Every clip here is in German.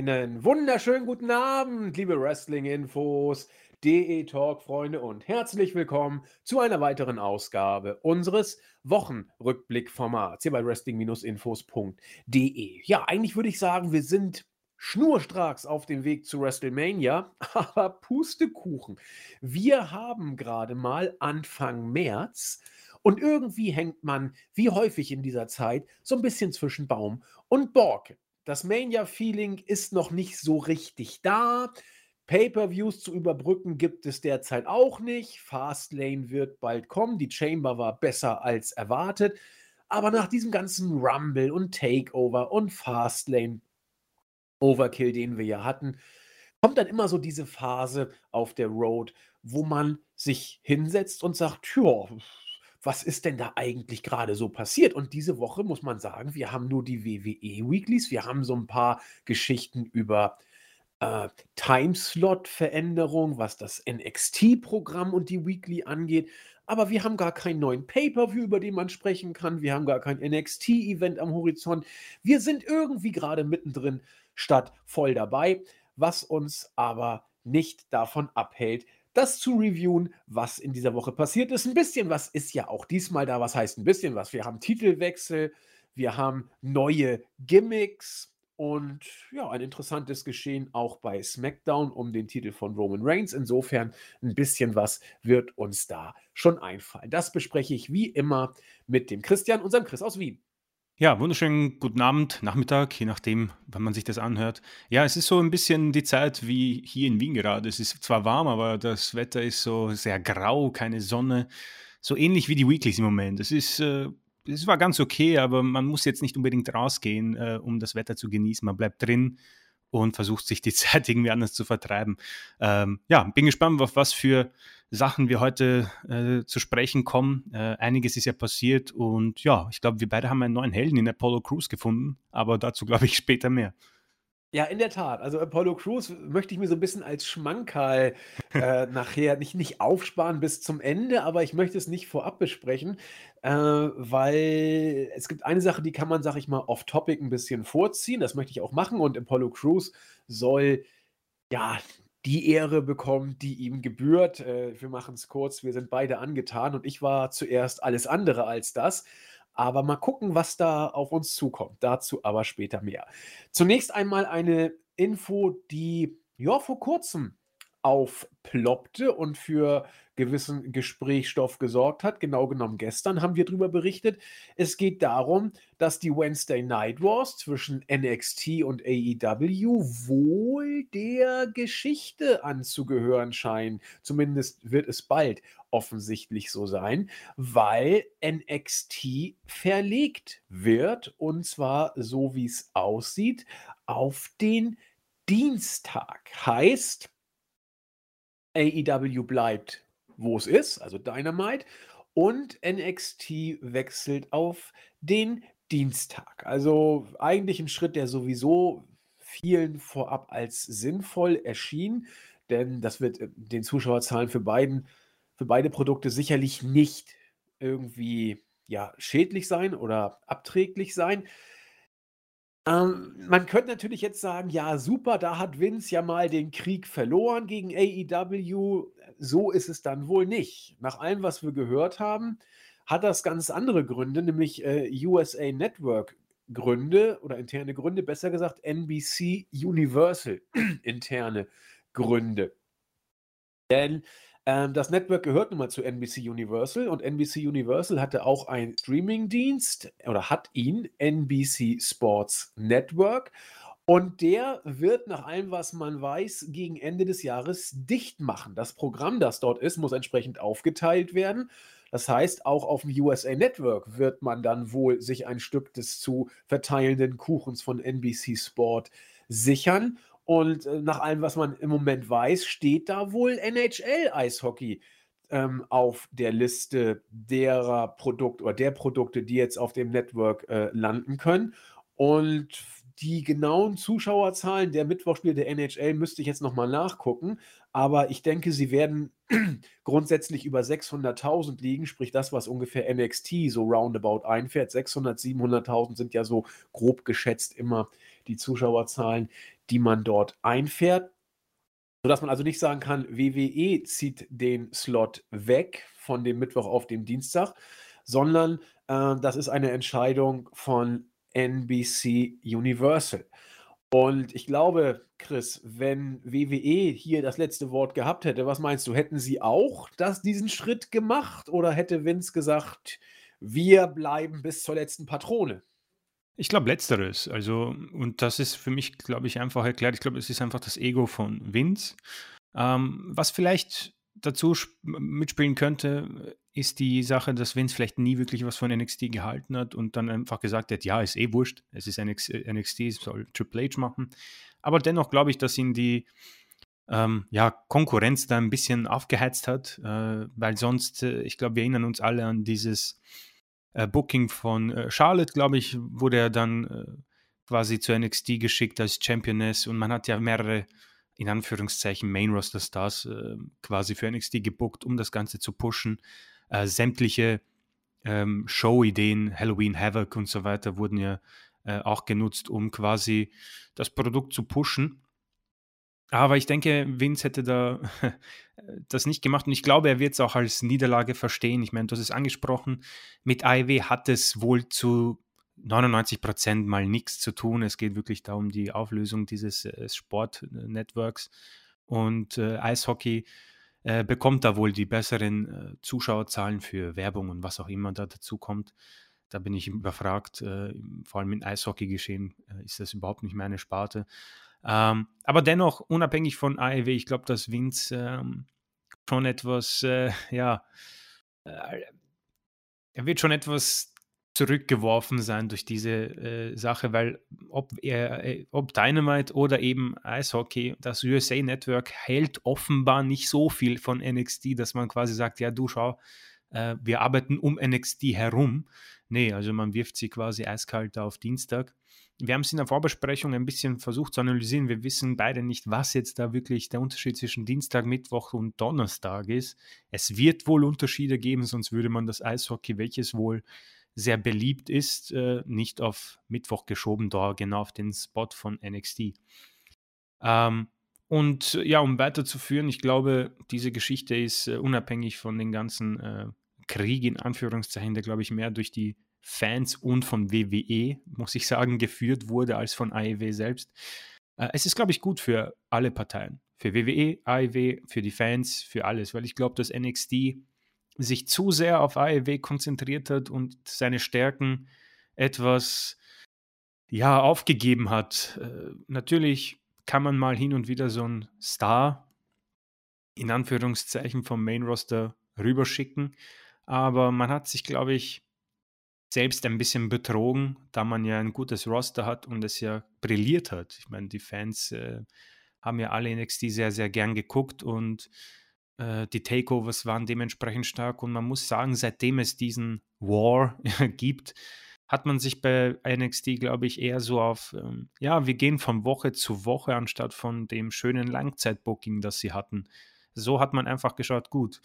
Einen wunderschönen guten Abend, liebe Wrestling-Infos, DE Talk-Freunde und herzlich willkommen zu einer weiteren Ausgabe unseres Wochenrückblick-Formats hier bei wrestling-infos.de. Ja, eigentlich würde ich sagen, wir sind schnurstracks auf dem Weg zu WrestleMania, aber Pustekuchen. Wir haben gerade mal Anfang März und irgendwie hängt man, wie häufig in dieser Zeit, so ein bisschen zwischen Baum und Borke. Das Mania-Feeling ist noch nicht so richtig da. Pay-per-Views zu überbrücken gibt es derzeit auch nicht. Fastlane wird bald kommen. Die Chamber war besser als erwartet. Aber nach diesem ganzen Rumble und Takeover und Fastlane Overkill, den wir ja hatten, kommt dann immer so diese Phase auf der Road, wo man sich hinsetzt und sagt, ja, was ist denn da eigentlich gerade so passiert? Und diese Woche muss man sagen, wir haben nur die WWE-Weeklies, wir haben so ein paar Geschichten über äh, Timeslot-Veränderung, was das NXT-Programm und die Weekly angeht. Aber wir haben gar keinen neuen Pay-per-view, über den man sprechen kann. Wir haben gar kein NXT-Event am Horizont. Wir sind irgendwie gerade mittendrin statt voll dabei, was uns aber nicht davon abhält, das zu reviewen, was in dieser Woche passiert ist. Ein bisschen was ist ja auch diesmal da. Was heißt ein bisschen was? Wir haben Titelwechsel, wir haben neue Gimmicks und ja, ein interessantes Geschehen auch bei SmackDown um den Titel von Roman Reigns. Insofern ein bisschen was wird uns da schon einfallen. Das bespreche ich wie immer mit dem Christian, unserem Chris aus Wien. Ja, wunderschönen guten Abend, Nachmittag, je nachdem, wann man sich das anhört. Ja, es ist so ein bisschen die Zeit wie hier in Wien gerade. Es ist zwar warm, aber das Wetter ist so sehr grau, keine Sonne. So ähnlich wie die Weeklies im Moment. Es ist, äh, es war ganz okay, aber man muss jetzt nicht unbedingt rausgehen, äh, um das Wetter zu genießen. Man bleibt drin und versucht sich die Zeit irgendwie anders zu vertreiben. Ähm, ja, bin gespannt, auf was für Sachen wir heute äh, zu sprechen kommen. Äh, einiges ist ja passiert und ja, ich glaube, wir beide haben einen neuen Helden in Apollo Crews gefunden, aber dazu glaube ich später mehr. Ja, in der Tat. Also Apollo Crews möchte ich mir so ein bisschen als Schmankerl äh, nachher nicht, nicht aufsparen bis zum Ende, aber ich möchte es nicht vorab besprechen, äh, weil es gibt eine Sache, die kann man, sag ich mal, off-topic ein bisschen vorziehen. Das möchte ich auch machen und Apollo Crews soll ja die Ehre bekommen, die ihm gebührt. Äh, wir machen es kurz, wir sind beide angetan und ich war zuerst alles andere als das. Aber mal gucken, was da auf uns zukommt. Dazu aber später mehr. Zunächst einmal eine Info, die ja vor kurzem aufploppte und für gewissen Gesprächsstoff gesorgt hat. Genau genommen gestern haben wir darüber berichtet. Es geht darum, dass die Wednesday Night Wars zwischen NXT und AEW wohl der Geschichte anzugehören scheinen. Zumindest wird es bald offensichtlich so sein, weil NXT verlegt wird und zwar so wie es aussieht auf den Dienstag. Heißt, AEW bleibt, wo es ist, also Dynamite, und NXT wechselt auf den Dienstag. Also eigentlich ein Schritt, der sowieso vielen vorab als sinnvoll erschien, denn das wird äh, den Zuschauerzahlen für, beiden, für beide Produkte sicherlich nicht irgendwie ja, schädlich sein oder abträglich sein. Ähm, man könnte natürlich jetzt sagen, ja, super, da hat Vince ja mal den Krieg verloren gegen AEW. So ist es dann wohl nicht. Nach allem, was wir gehört haben, hat das ganz andere Gründe, nämlich äh, USA Network Gründe oder interne Gründe, besser gesagt NBC Universal interne Gründe. Denn ähm, das Network gehört nun mal zu NBC Universal und NBC Universal hatte auch einen Streaming-Dienst oder hat ihn, NBC Sports Network. Und der wird nach allem, was man weiß, gegen Ende des Jahres dicht machen. Das Programm, das dort ist, muss entsprechend aufgeteilt werden. Das heißt, auch auf dem USA Network wird man dann wohl sich ein Stück des zu verteilenden Kuchens von NBC Sport sichern. Und äh, nach allem, was man im Moment weiß, steht da wohl NHL-Eishockey ähm, auf der Liste derer Produkte oder der Produkte, die jetzt auf dem Network äh, landen können. Und die genauen Zuschauerzahlen der Mittwochspiele der NHL müsste ich jetzt nochmal nachgucken. Aber ich denke, sie werden grundsätzlich über 600.000 liegen, sprich das, was ungefähr NXT so roundabout einfährt. 600.000, 700.000 sind ja so grob geschätzt immer die Zuschauerzahlen, die man dort einfährt. Sodass man also nicht sagen kann, WWE zieht den Slot weg von dem Mittwoch auf den Dienstag, sondern äh, das ist eine Entscheidung von NBC Universal. Und ich glaube, Chris, wenn WWE hier das letzte Wort gehabt hätte, was meinst du, hätten sie auch das, diesen Schritt gemacht oder hätte Vince gesagt, wir bleiben bis zur letzten Patrone? Ich glaube letzteres. Also, und das ist für mich, glaube ich, einfach erklärt. Ich glaube, es ist einfach das Ego von Vince. Ähm, was vielleicht dazu mitspielen könnte, ist die Sache, dass Vince vielleicht nie wirklich was von NXT gehalten hat und dann einfach gesagt hat, ja, ist eh wurscht, es ist NXT, NXT es soll Triple H machen. Aber dennoch glaube ich, dass ihn die ähm, ja, Konkurrenz da ein bisschen aufgeheizt hat, äh, weil sonst, äh, ich glaube, wir erinnern uns alle an dieses äh, Booking von äh, Charlotte, glaube ich, wurde er dann äh, quasi zu NXT geschickt als Championess und man hat ja mehrere in Anführungszeichen Main Roster Stars äh, quasi für NXT gebuckt, um das Ganze zu pushen. Äh, sämtliche ähm, Show-Ideen, Halloween Havoc und so weiter wurden ja äh, auch genutzt, um quasi das Produkt zu pushen. Aber ich denke, Vince hätte da das nicht gemacht und ich glaube, er wird es auch als Niederlage verstehen. Ich meine, du hast es angesprochen, mit AEW hat es wohl zu 99 Prozent mal nichts zu tun. Es geht wirklich darum, die Auflösung dieses äh, Sportnetworks. Und äh, Eishockey äh, bekommt da wohl die besseren äh, Zuschauerzahlen für Werbung und was auch immer da dazu kommt. Da bin ich überfragt. Äh, vor allem im Eishockey-Geschehen äh, ist das überhaupt nicht meine Sparte. Ähm, aber dennoch, unabhängig von AEW, ich glaube, dass Vince ähm, schon etwas, ja, er wird schon etwas zurückgeworfen sein durch diese äh, Sache, weil ob, er, äh, ob Dynamite oder eben Eishockey, das USA Network hält offenbar nicht so viel von NXT, dass man quasi sagt, ja du schau, äh, wir arbeiten um NXT herum. Nee, also man wirft sie quasi eiskalt auf Dienstag. Wir haben es in der Vorbesprechung ein bisschen versucht zu analysieren. Wir wissen beide nicht, was jetzt da wirklich der Unterschied zwischen Dienstag, Mittwoch und Donnerstag ist. Es wird wohl Unterschiede geben, sonst würde man das Eishockey, welches wohl sehr beliebt ist, äh, nicht auf Mittwoch geschoben, da genau auf den Spot von NXT. Ähm, und ja, um weiterzuführen, ich glaube, diese Geschichte ist äh, unabhängig von den ganzen äh, Krieg in Anführungszeichen, der glaube ich mehr durch die Fans und von WWE, muss ich sagen, geführt wurde als von AEW selbst. Äh, es ist, glaube ich, gut für alle Parteien. Für WWE, AEW, für die Fans, für alles, weil ich glaube, dass NXT sich zu sehr auf AEW konzentriert hat und seine Stärken etwas ja aufgegeben hat. Äh, natürlich kann man mal hin und wieder so einen Star in Anführungszeichen vom Main Roster rüberschicken, aber man hat sich, glaube ich, selbst ein bisschen betrogen, da man ja ein gutes Roster hat und es ja brilliert hat. Ich meine, die Fans äh, haben ja alle NXT sehr, sehr gern geguckt und äh, die Takeovers waren dementsprechend stark und man muss sagen, seitdem es diesen War gibt, hat man sich bei NXT, glaube ich, eher so auf, ähm, ja, wir gehen von Woche zu Woche anstatt von dem schönen Langzeitbooking, das sie hatten. So hat man einfach geschaut, gut,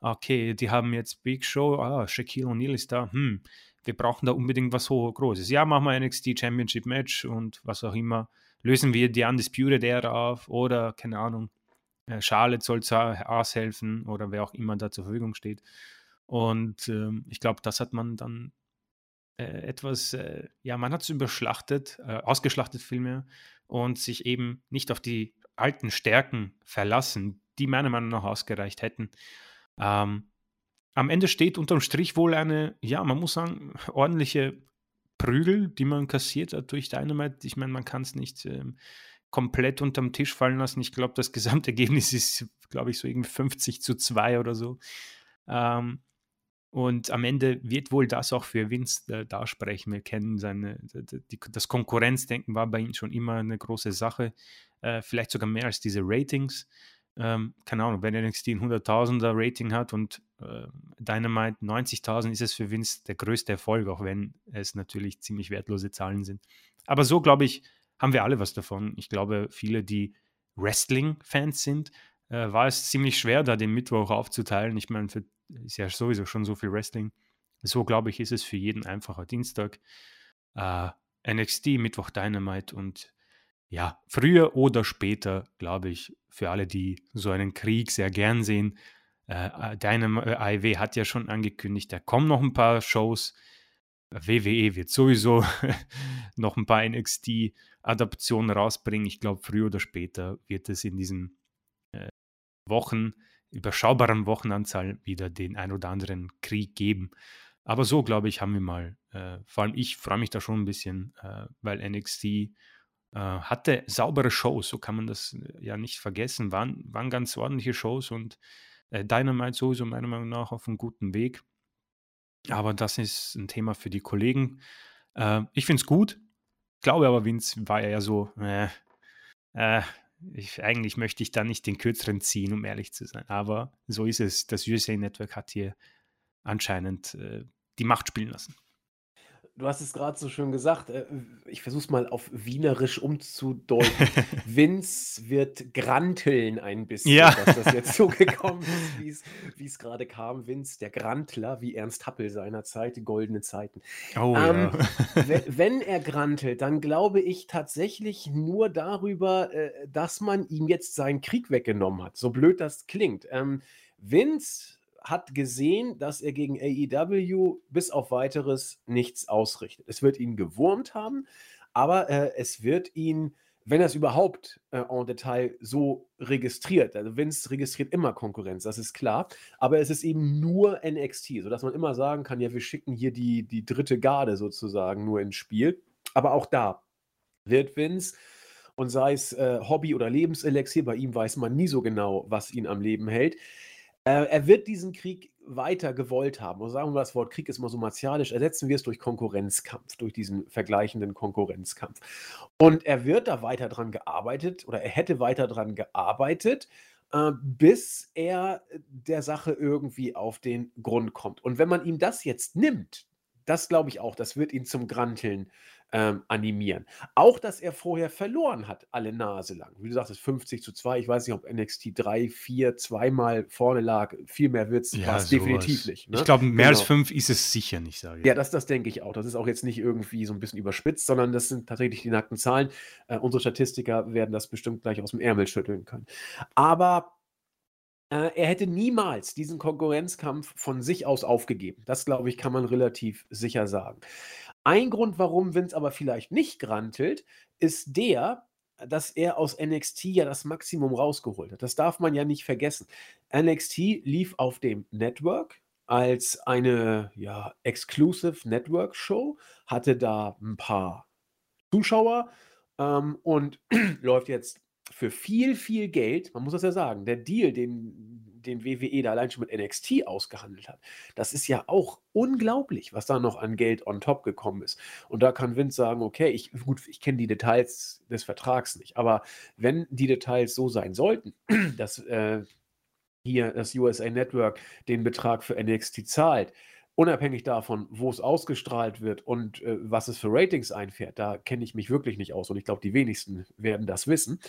okay, die haben jetzt Big Show, ah, Shaquille O'Neal ist da, hm, wir brauchen da unbedingt was hoch Großes. Ja, machen wir NXT Championship Match und was auch immer. Lösen wir die Undisputed Era auf oder, keine Ahnung, äh, Charlotte soll aushelfen oder wer auch immer da zur Verfügung steht. Und ähm, ich glaube, das hat man dann äh, etwas, äh, ja, man hat es überschlachtet, äh, ausgeschlachtet vielmehr und sich eben nicht auf die alten Stärken verlassen, die meiner Meinung nach ausgereicht hätten. Ähm, am Ende steht unterm Strich wohl eine, ja, man muss sagen, ordentliche Prügel, die man kassiert hat durch Dynamite. Ich meine, man kann es nicht ähm, komplett unterm Tisch fallen lassen. Ich glaube, das Gesamtergebnis ist, glaube ich, so irgendwie 50 zu 2 oder so. Ähm, und am Ende wird wohl das auch für Vince äh, dasprechen. Wir kennen seine, die, das Konkurrenzdenken war bei ihm schon immer eine große Sache. Äh, vielleicht sogar mehr als diese Ratings. Ähm, keine Ahnung, wenn NXT ein 100.000er Rating hat und äh, Dynamite 90.000, ist es für Vince der größte Erfolg, auch wenn es natürlich ziemlich wertlose Zahlen sind. Aber so, glaube ich, haben wir alle was davon. Ich glaube, viele, die Wrestling-Fans sind, äh, war es ziemlich schwer, da den Mittwoch aufzuteilen. Ich meine, ist ja sowieso schon so viel Wrestling. So, glaube ich, ist es für jeden einfacher Dienstag. Äh, NXT, Mittwoch Dynamite und ja, früher oder später, glaube ich, für alle, die so einen Krieg sehr gern sehen, äh, äh Dynam äh, IW hat ja schon angekündigt, da kommen noch ein paar Shows. WWE wird sowieso noch ein paar NXT-Adaptionen rausbringen. Ich glaube, früher oder später wird es in diesen äh, Wochen, überschaubaren Wochenanzahl, wieder den ein oder anderen Krieg geben. Aber so, glaube ich, haben wir mal, äh, vor allem ich freue mich da schon ein bisschen, äh, weil NXT äh, hatte saubere Shows, so kann man das äh, ja nicht vergessen, waren, waren ganz ordentliche Shows und äh, Dynamite sowieso meiner Meinung nach auf einem guten Weg. Aber das ist ein Thema für die Kollegen. Äh, ich finde es gut, glaube aber, Vince war ja so, äh, äh, ich, eigentlich möchte ich da nicht den kürzeren ziehen, um ehrlich zu sein. Aber so ist es. Das USA Network hat hier anscheinend äh, die Macht spielen lassen. Du hast es gerade so schön gesagt. Äh, ich versuche es mal auf Wienerisch umzudeuten. Vince wird granteln ein bisschen, Ja. dass das jetzt so gekommen ist, wie es- gerade kam. Vince, der Grantler, wie Ernst Happel seinerzeit, die goldenen Zeiten. Oh Ähm, ja. We- Wenn er grantelt, dann glaube ich tatsächlich nur darüber, äh, dass man ihm jetzt seinen Krieg weggenommen hat. So blöd das klingt. Ähm, Vince hat gesehen, dass er gegen AEW bis auf weiteres nichts ausrichtet. Es wird ihn gewurmt haben, aber äh, es wird ihn, wenn er es überhaupt äh, en Detail so registriert, also Vince registriert immer Konkurrenz, das ist klar, aber es ist eben nur NXT, sodass man immer sagen kann, ja, wir schicken hier die, die dritte Garde sozusagen nur ins Spiel. Aber auch da wird Vince und sei es äh, Hobby oder Lebenselixier, bei ihm weiß man nie so genau, was ihn am Leben hält. Äh, er wird diesen Krieg weiter gewollt haben. Und sagen wir, das Wort Krieg ist immer so martialisch. Ersetzen wir es durch Konkurrenzkampf, durch diesen vergleichenden Konkurrenzkampf. Und er wird da weiter dran gearbeitet oder er hätte weiter dran gearbeitet, äh, bis er der Sache irgendwie auf den Grund kommt. Und wenn man ihm das jetzt nimmt, das glaube ich auch, das wird ihn zum Granteln ähm, animieren. Auch, dass er vorher verloren hat, alle Nase lang. Wie du sagtest, 50 zu 2. Ich weiß nicht, ob NXT 3, 4, zweimal vorne lag. Viel mehr wird es Ja, definitiv nicht. Ne? Ich glaube, mehr als Genau. fünf ist es sicher nicht, sage ich. Ja, das, das denke ich auch. Das ist auch jetzt nicht irgendwie so ein bisschen überspitzt, sondern das sind tatsächlich die nackten Zahlen. Äh, unsere Statistiker werden das bestimmt gleich aus dem Ärmel schütteln können. Aber er hätte niemals diesen Konkurrenzkampf von sich aus aufgegeben. Das, glaube ich, kann man relativ sicher sagen. Ein Grund, warum Vince aber vielleicht nicht grantelt, ist der, dass er aus NXT ja das Maximum rausgeholt hat. Das darf man ja nicht vergessen. NXT lief auf dem Network als eine ja, Exclusive Network Show, hatte da ein paar Zuschauer ähm, und läuft jetzt für viel, viel Geld, man muss das ja sagen, der Deal, den, den WWE da allein schon mit NXT ausgehandelt hat, das ist ja auch unglaublich, was da noch an Geld on top gekommen ist. Und da kann Vince sagen, okay, ich, gut, ich kenne die Details des Vertrags nicht, aber wenn die Details so sein sollten, dass äh, hier das USA Network den Betrag für NXT zahlt, unabhängig davon, wo es ausgestrahlt wird und äh, was es für Ratings einfährt, da kenne ich mich wirklich nicht aus und ich glaube, die wenigsten werden das wissen.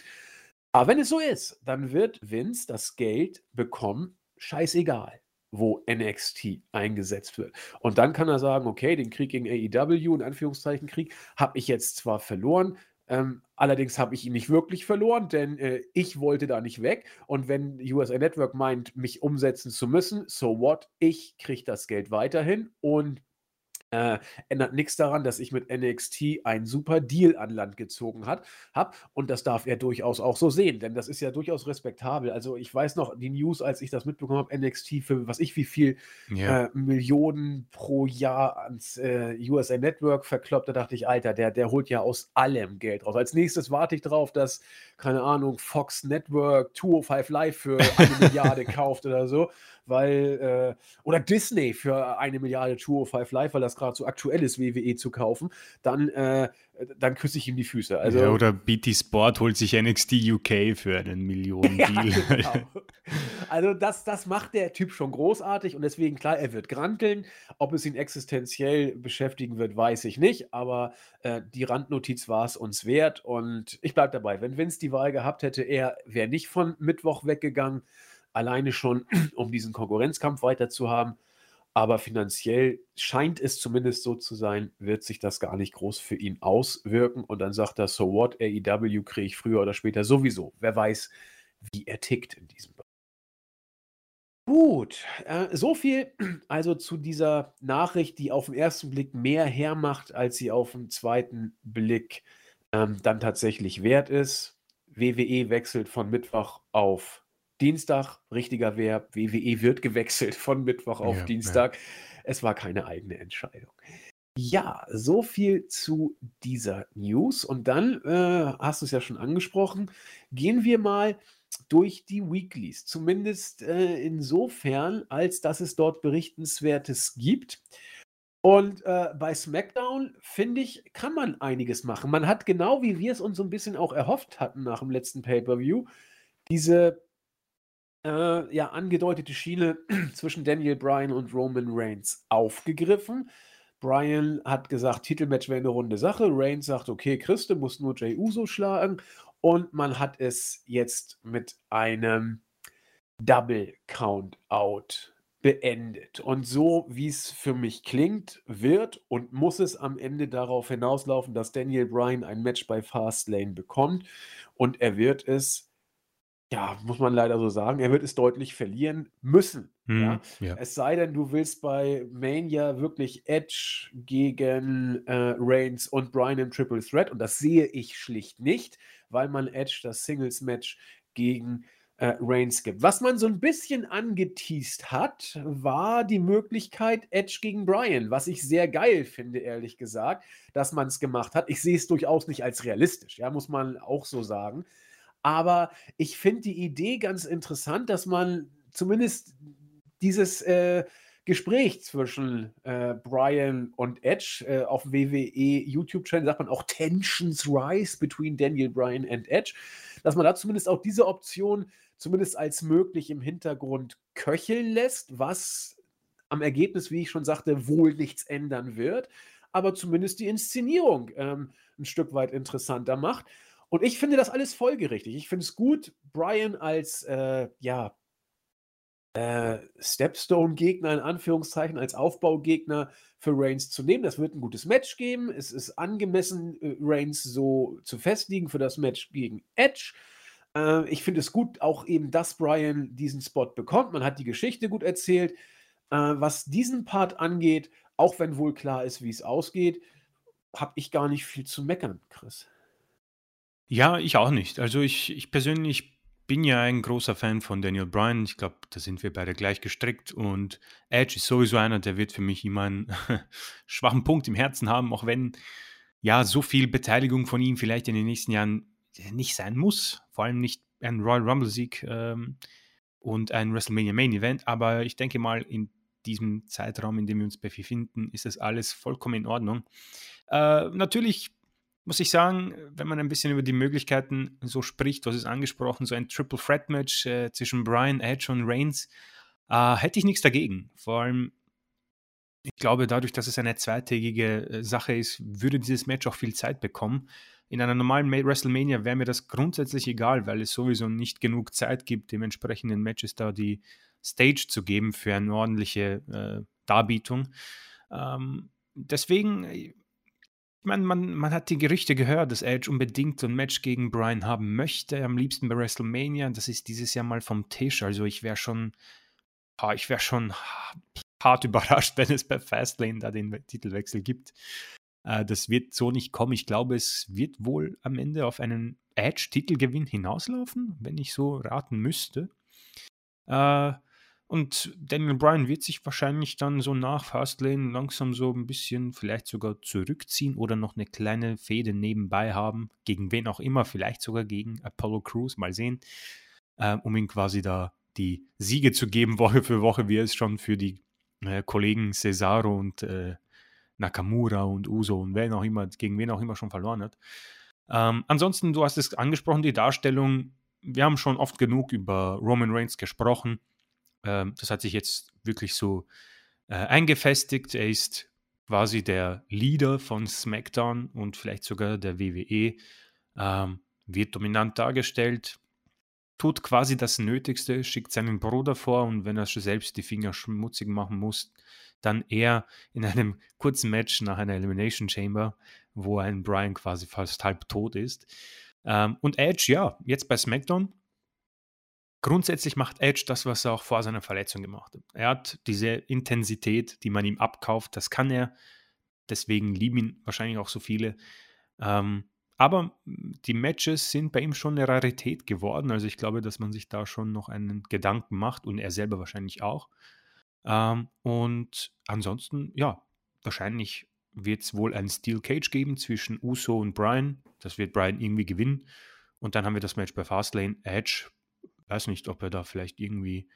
Aber wenn es so ist, dann wird Vince das Geld bekommen, scheißegal, wo NXT eingesetzt wird. Und dann kann er sagen, okay, den Krieg gegen AEW, in Anführungszeichen Krieg, habe ich jetzt zwar verloren, ähm, allerdings habe ich ihn nicht wirklich verloren, denn äh, ich wollte da nicht weg. Und wenn USA Network meint, mich umsetzen zu müssen, so what? Ich kriege das Geld weiterhin und äh, ändert nichts daran, dass ich mit NXT einen super Deal an Land gezogen habe. Und das darf er durchaus auch so sehen, denn das ist ja durchaus respektabel. Also ich weiß noch, die News, als ich das mitbekommen habe, NXT für was ich wie viel Ja. äh, Millionen pro Jahr ans äh, USA Network verkloppt, da dachte ich, Alter, der, der holt ja aus allem Geld raus. Als nächstes warte ich drauf, dass, keine Ahnung, Fox Network 205 Live für eine Milliarde kauft oder so, weil, äh, oder Disney für eine Milliarde 205 Live, weil das gerade so aktuell ist, WWE zu kaufen, dann, äh, dann küsse ich ihm die Füße. Also, ja, oder BT Sport holt sich NXT UK für einen Millionen-Deal. Ja, genau. Also das, das macht der Typ schon großartig und deswegen, klar, er wird granteln. Ob es ihn existenziell beschäftigen wird, weiß ich nicht, aber äh, die Randnotiz war es uns wert und ich bleibe dabei. Wenn Vince die Wahl gehabt hätte, er wäre nicht von Mittwoch weggegangen, alleine schon, um diesen Konkurrenzkampf weiter zu haben. aber finanziell scheint es zumindest so zu sein, wird sich das gar nicht groß für ihn auswirken. Und dann sagt er, so what, AEW kriege ich früher oder später sowieso. Wer weiß, wie er tickt in diesem Bereich. Gut, äh, so viel also zu dieser Nachricht, die auf den ersten Blick mehr hermacht, als sie auf den zweiten Blick ähm, dann tatsächlich wert ist. WWE wechselt von Mittwoch auf Dienstag, richtiger Verb, WWE wird gewechselt von Mittwoch auf ja, Dienstag. Ja. Es war keine eigene Entscheidung. Ja, so viel zu dieser News. Und dann, äh, hast du es ja schon angesprochen, gehen wir mal durch die Weeklies. Zumindest äh, insofern, als dass es dort Berichtenswertes gibt. Und äh, bei SmackDown, finde ich, kann man einiges machen. Man hat genau wie wir es uns so ein bisschen auch erhofft hatten nach dem letzten Pay-Per-View, diese äh, ja, angedeutete Schiene zwischen Daniel Bryan und Roman Reigns aufgegriffen. Bryan hat gesagt, Titelmatch wäre eine runde Sache. Reigns sagt, okay, Christe muss nur Jay Uso schlagen. Und man hat es jetzt mit einem Double Count-Out beendet. Und so, wie es für mich klingt, wird und muss es am Ende darauf hinauslaufen, dass Daniel Bryan ein Match bei Fastlane bekommt. Und er wird es ja, muss man leider so sagen. Er wird es deutlich verlieren müssen. Mhm, ja? ja? Es sei denn, du willst bei Mania wirklich Edge gegen äh, Reigns und Bryan im Triple Threat. Und das sehe ich schlicht nicht, weil man Edge das Singles-Match gegen äh, Reigns gibt. Was man so ein bisschen angeteased hat, war die Möglichkeit Edge gegen Bryan, was ich sehr geil finde, ehrlich gesagt, dass man es gemacht hat. Ich sehe es durchaus nicht als realistisch, ja, muss man auch so sagen. Aber ich finde die Idee ganz interessant, dass man zumindest dieses äh, Gespräch zwischen äh, Brian und Edge äh, auf WWE YouTube-Channel sagt man auch Tensions Rise between Daniel Bryan and Edge, dass man da zumindest auch diese Option zumindest als möglich im Hintergrund köcheln lässt, was am Ergebnis, wie ich schon sagte, wohl nichts ändern wird, aber zumindest die Inszenierung ähm, ein Stück weit interessanter macht. Und ich finde das alles folgerichtig. Ich finde es gut, Brian als, äh, ja, äh, Stepstone-Gegner in Anführungszeichen, als Aufbaugegner für Reigns zu nehmen. Das wird ein gutes Match geben. Es ist angemessen, äh, Reigns so zu festigen für das Match gegen Edge. Äh, ich finde es gut, auch eben, dass Brian diesen Spot bekommt. Man hat die Geschichte gut erzählt. Äh, was diesen Part angeht, auch wenn wohl klar ist, wie es ausgeht, habe ich gar nicht viel zu meckern, Chris. Ja, ich auch nicht. Also ich, ich persönlich bin ja ein großer Fan von Daniel Bryan. Ich glaube, da sind wir beide gleich gestrickt. Und Edge ist sowieso einer, der wird für mich immer einen schwachen Punkt im Herzen haben, auch wenn ja so viel Beteiligung von ihm vielleicht in den nächsten Jahren nicht sein muss. Vor allem nicht ein Royal Rumble-Sieg ähm, und ein WrestleMania Main Event. Aber ich denke mal, in diesem Zeitraum, in dem wir uns befinden, ist das alles vollkommen in Ordnung. Äh, natürlich muss ich sagen, wenn man ein bisschen über die Möglichkeiten so spricht, was ist angesprochen, so ein Triple Threat Match äh, zwischen Brian, Edge und Reigns, äh, hätte ich nichts dagegen. Vor allem, ich glaube, dadurch, dass es eine zweitägige äh, Sache ist, würde dieses Match auch viel Zeit bekommen. In einer normalen WrestleMania wäre mir das grundsätzlich egal, weil es sowieso nicht genug Zeit gibt, dementsprechenden Matches da die Stage zu geben für eine ordentliche äh, Darbietung. Ähm, deswegen äh, meine, man, man hat die Gerüchte gehört, dass Edge unbedingt so ein Match gegen Brian haben möchte, am liebsten bei WrestleMania. Das ist dieses Jahr mal vom Tisch. Also ich wäre schon, ich wäre schon hart überrascht, wenn es bei Fastlane da den Titelwechsel gibt. Äh, das wird so nicht kommen. Ich glaube, es wird wohl am Ende auf einen Edge-Titelgewinn hinauslaufen, wenn ich so raten müsste. Äh, und Daniel Bryan wird sich wahrscheinlich dann so nach Fastlane langsam so ein bisschen vielleicht sogar zurückziehen oder noch eine kleine Fehde nebenbei haben, gegen wen auch immer, vielleicht sogar gegen Apollo Crews, mal sehen, äh, um ihm quasi da die Siege zu geben, Woche für Woche, wie er es schon für die äh, Kollegen Cesaro und äh, Nakamura und Uso und wen auch immer, gegen wen auch immer schon verloren hat. Ähm, ansonsten, du hast es angesprochen, die Darstellung. Wir haben schon oft genug über Roman Reigns gesprochen ähm, das hat sich jetzt wirklich so äh, eingefestigt. Er ist quasi der Leader von SmackDown und vielleicht sogar der WWE. Ähm, wird dominant dargestellt. tut quasi das Nötigste, schickt seinen Bruder vor und wenn er schon selbst die Finger schmutzig machen muss, dann eher in einem kurzen Match nach einer Elimination Chamber, wo ein Brian quasi fast halb tot ist. Ähm, und Edge, ja, jetzt bei SmackDown. Grundsätzlich macht Edge das, was er auch vor seiner Verletzung gemacht hat. Er hat diese Intensität, die man ihm abkauft, das kann er. Deswegen lieben ihn wahrscheinlich auch so viele. Ähm, aber die Matches sind bei ihm schon eine Rarität geworden. Also ich glaube, dass man sich da schon noch einen Gedanken macht und er selber wahrscheinlich auch. Ähm, und ansonsten, ja, wahrscheinlich wird es wohl ein Steel Cage geben zwischen Uso und Brian. Das wird Brian irgendwie gewinnen. Und dann haben wir das Match bei Fastlane. Edge, weiß nicht, ob er da vielleicht irgendwie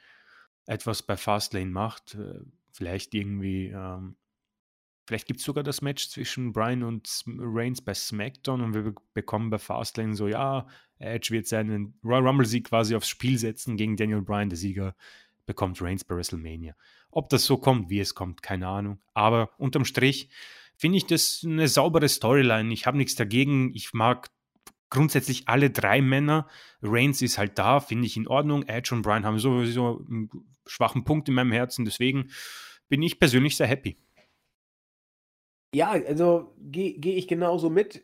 etwas bei Fastlane macht. Äh, vielleicht irgendwie ähm, Vielleicht gibt es sogar das Match zwischen Brian und Reigns bei SmackDown und wir bekommen bei Fastlane so, ja, Edge wird seinen Royal Rumble-Sieg quasi aufs Spiel setzen gegen Daniel Bryan. Der Sieger bekommt Reigns bei WrestleMania. Ob das so kommt, wie es kommt, keine Ahnung. Aber unterm Strich finde ich das eine saubere Storyline. Ich habe nichts dagegen. Ich mag grundsätzlich alle drei Männer. Reigns ist halt da, finde ich in Ordnung. Edge und Brian haben sowieso einen schwachen Punkt in meinem Herzen. Deswegen bin ich persönlich sehr happy. Ja, also gehe geh ich genauso mit.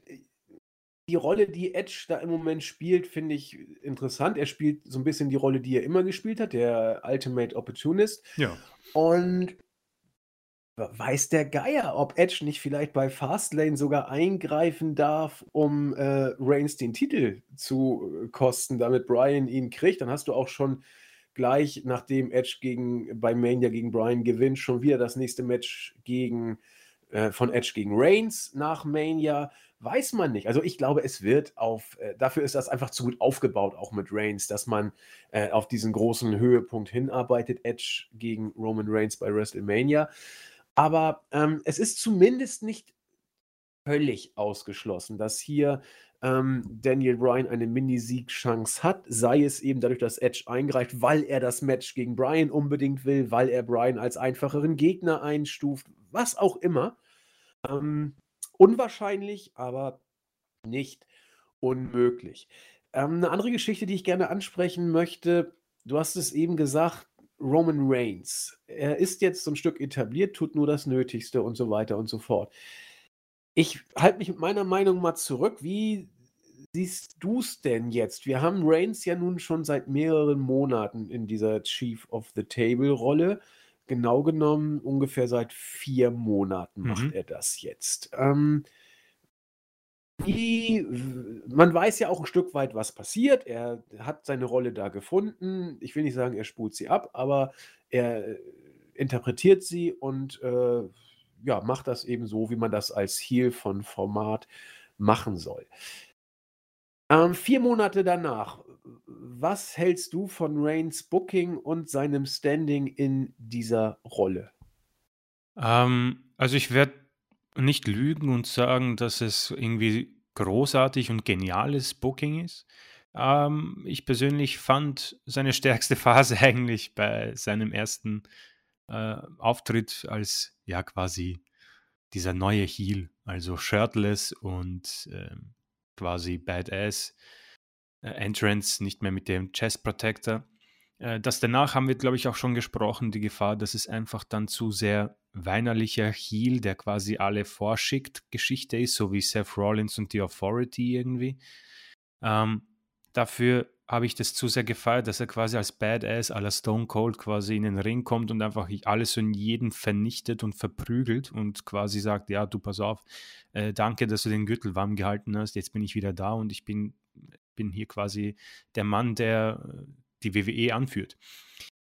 Die Rolle, die Edge da im Moment spielt, finde ich interessant. Er spielt so ein bisschen die Rolle, die er immer gespielt hat, der Ultimate Opportunist. Ja. Und weiß der Geier, ob Edge nicht vielleicht bei Fastlane sogar eingreifen darf, um äh, Reigns den Titel zu äh, kosten, damit Brian ihn kriegt. Dann hast du auch schon gleich, nachdem Edge gegen, bei Mania gegen Brian gewinnt, schon wieder das nächste Match gegen äh, von Edge gegen Reigns nach Mania, weiß man nicht. Also ich glaube, es wird auf, äh, dafür ist das einfach zu gut aufgebaut, auch mit Reigns, dass man äh, auf diesen großen Höhepunkt hinarbeitet, Edge gegen Roman Reigns bei WrestleMania. Aber ähm, es ist zumindest nicht völlig ausgeschlossen, dass hier ähm, Daniel Bryan eine Mini-Sieg-Chance hat, sei es eben dadurch, dass Edge eingreift, weil er das Match gegen Bryan unbedingt will, weil er Bryan als einfacheren Gegner einstuft, was auch immer. Ähm, unwahrscheinlich, aber nicht unmöglich. Ähm, eine andere Geschichte, die ich gerne ansprechen möchte, du hast es eben gesagt, Roman Reigns. Er ist jetzt so ein Stück etabliert, tut nur das Nötigste und so weiter und so fort. Ich halte mich mit meiner Meinung mal zurück. Wie siehst du es denn jetzt? Wir haben Reigns ja nun schon seit mehreren Monaten in dieser Chief of the Table Rolle. Genau genommen ungefähr seit vier Monaten macht mhm. er das jetzt. Ähm, wie, man weiß ja auch ein Stück weit, was passiert. Er hat seine Rolle da gefunden. Ich will nicht sagen, er spult sie ab, aber er äh, interpretiert sie und äh, ja, macht das eben so, wie man das als Heal von Format machen soll. Ähm, vier Monate danach, was hältst du von Reigns Booking und seinem Standing in dieser Rolle? Ähm, also ich werde nicht lügen und sagen, dass es irgendwie großartig und geniales Booking ist. Ähm, ich persönlich fand seine stärkste Phase eigentlich bei seinem ersten äh, Auftritt als ja quasi dieser neue Heel, also shirtless und äh, quasi Badass äh, Entrance, nicht mehr mit dem Chest Protector. Äh, das danach haben wir, glaube ich, auch schon gesprochen, die Gefahr, dass es einfach dann zu sehr weinerlicher Heel, der quasi alle vorschickt, Geschichte ist, so wie Seth Rollins und die Authority irgendwie. Ähm, dafür habe ich das zu sehr gefeiert, dass er quasi als Badass la Stone Cold quasi in den Ring kommt und einfach alles und jeden vernichtet und verprügelt und quasi sagt, ja, du pass auf, äh, danke, dass du den Gürtel warm gehalten hast, jetzt bin ich wieder da und ich bin, bin hier quasi der Mann, der äh, die WWE anführt.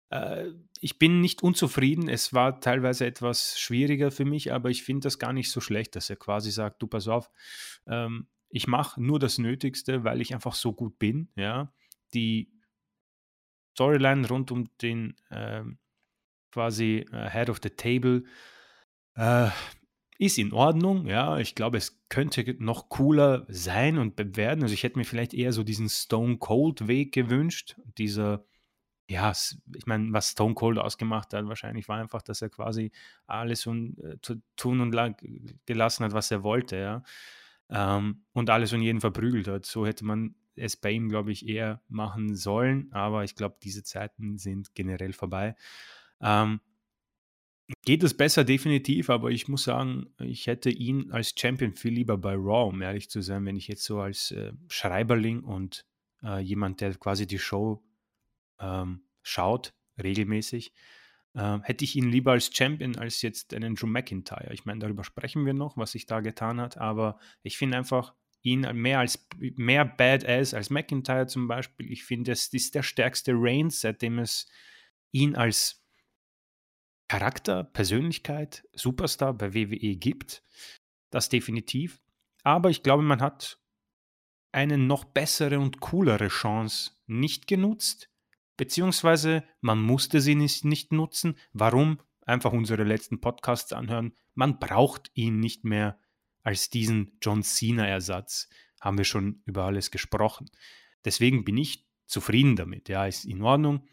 Äh, ich bin nicht unzufrieden, es war teilweise etwas schwieriger für mich, aber ich finde das gar nicht so schlecht, dass er quasi sagt, du pass auf, ähm, ich mache nur das Nötigste, weil ich einfach so gut bin, ja die Storyline rund um den äh, quasi Head of the Table äh, ist in Ordnung, ja. Ich glaube, es könnte noch cooler sein und werden. Also ich hätte mir vielleicht eher so diesen Stone Cold Weg gewünscht. Dieser, ja, ich meine, was Stone Cold ausgemacht hat, wahrscheinlich war einfach, dass er quasi alles und, äh, tun und gelassen hat, was er wollte, ja. Ähm, und alles und jeden verprügelt hat. So hätte man es bei ihm, glaube ich, eher machen sollen. Aber ich glaube, diese Zeiten sind generell vorbei. Ähm, geht es besser, definitiv, aber ich muss sagen, ich hätte ihn als Champion viel lieber bei Raw, um ehrlich zu sein, wenn ich jetzt so als äh, Schreiberling und äh, jemand, der quasi die Show ähm, schaut, regelmäßig, äh, hätte ich ihn lieber als Champion als jetzt einen Drew McIntyre. Ich meine, darüber sprechen wir noch, was sich da getan hat, aber ich finde einfach ihn mehr als mehr Badass als McIntyre zum Beispiel. Ich finde, es ist der stärkste Reigns, seitdem es ihn als Charakter, Persönlichkeit, Superstar bei WWE gibt. Das definitiv. Aber ich glaube, man hat eine noch bessere und coolere Chance nicht genutzt, beziehungsweise man musste sie nicht, nicht nutzen. Warum? Einfach unsere letzten Podcasts anhören. Man braucht ihn nicht mehr als diesen John Cena-Ersatz. Haben wir schon über alles gesprochen. Deswegen bin ich zufrieden damit. Ja, ist in Ordnung.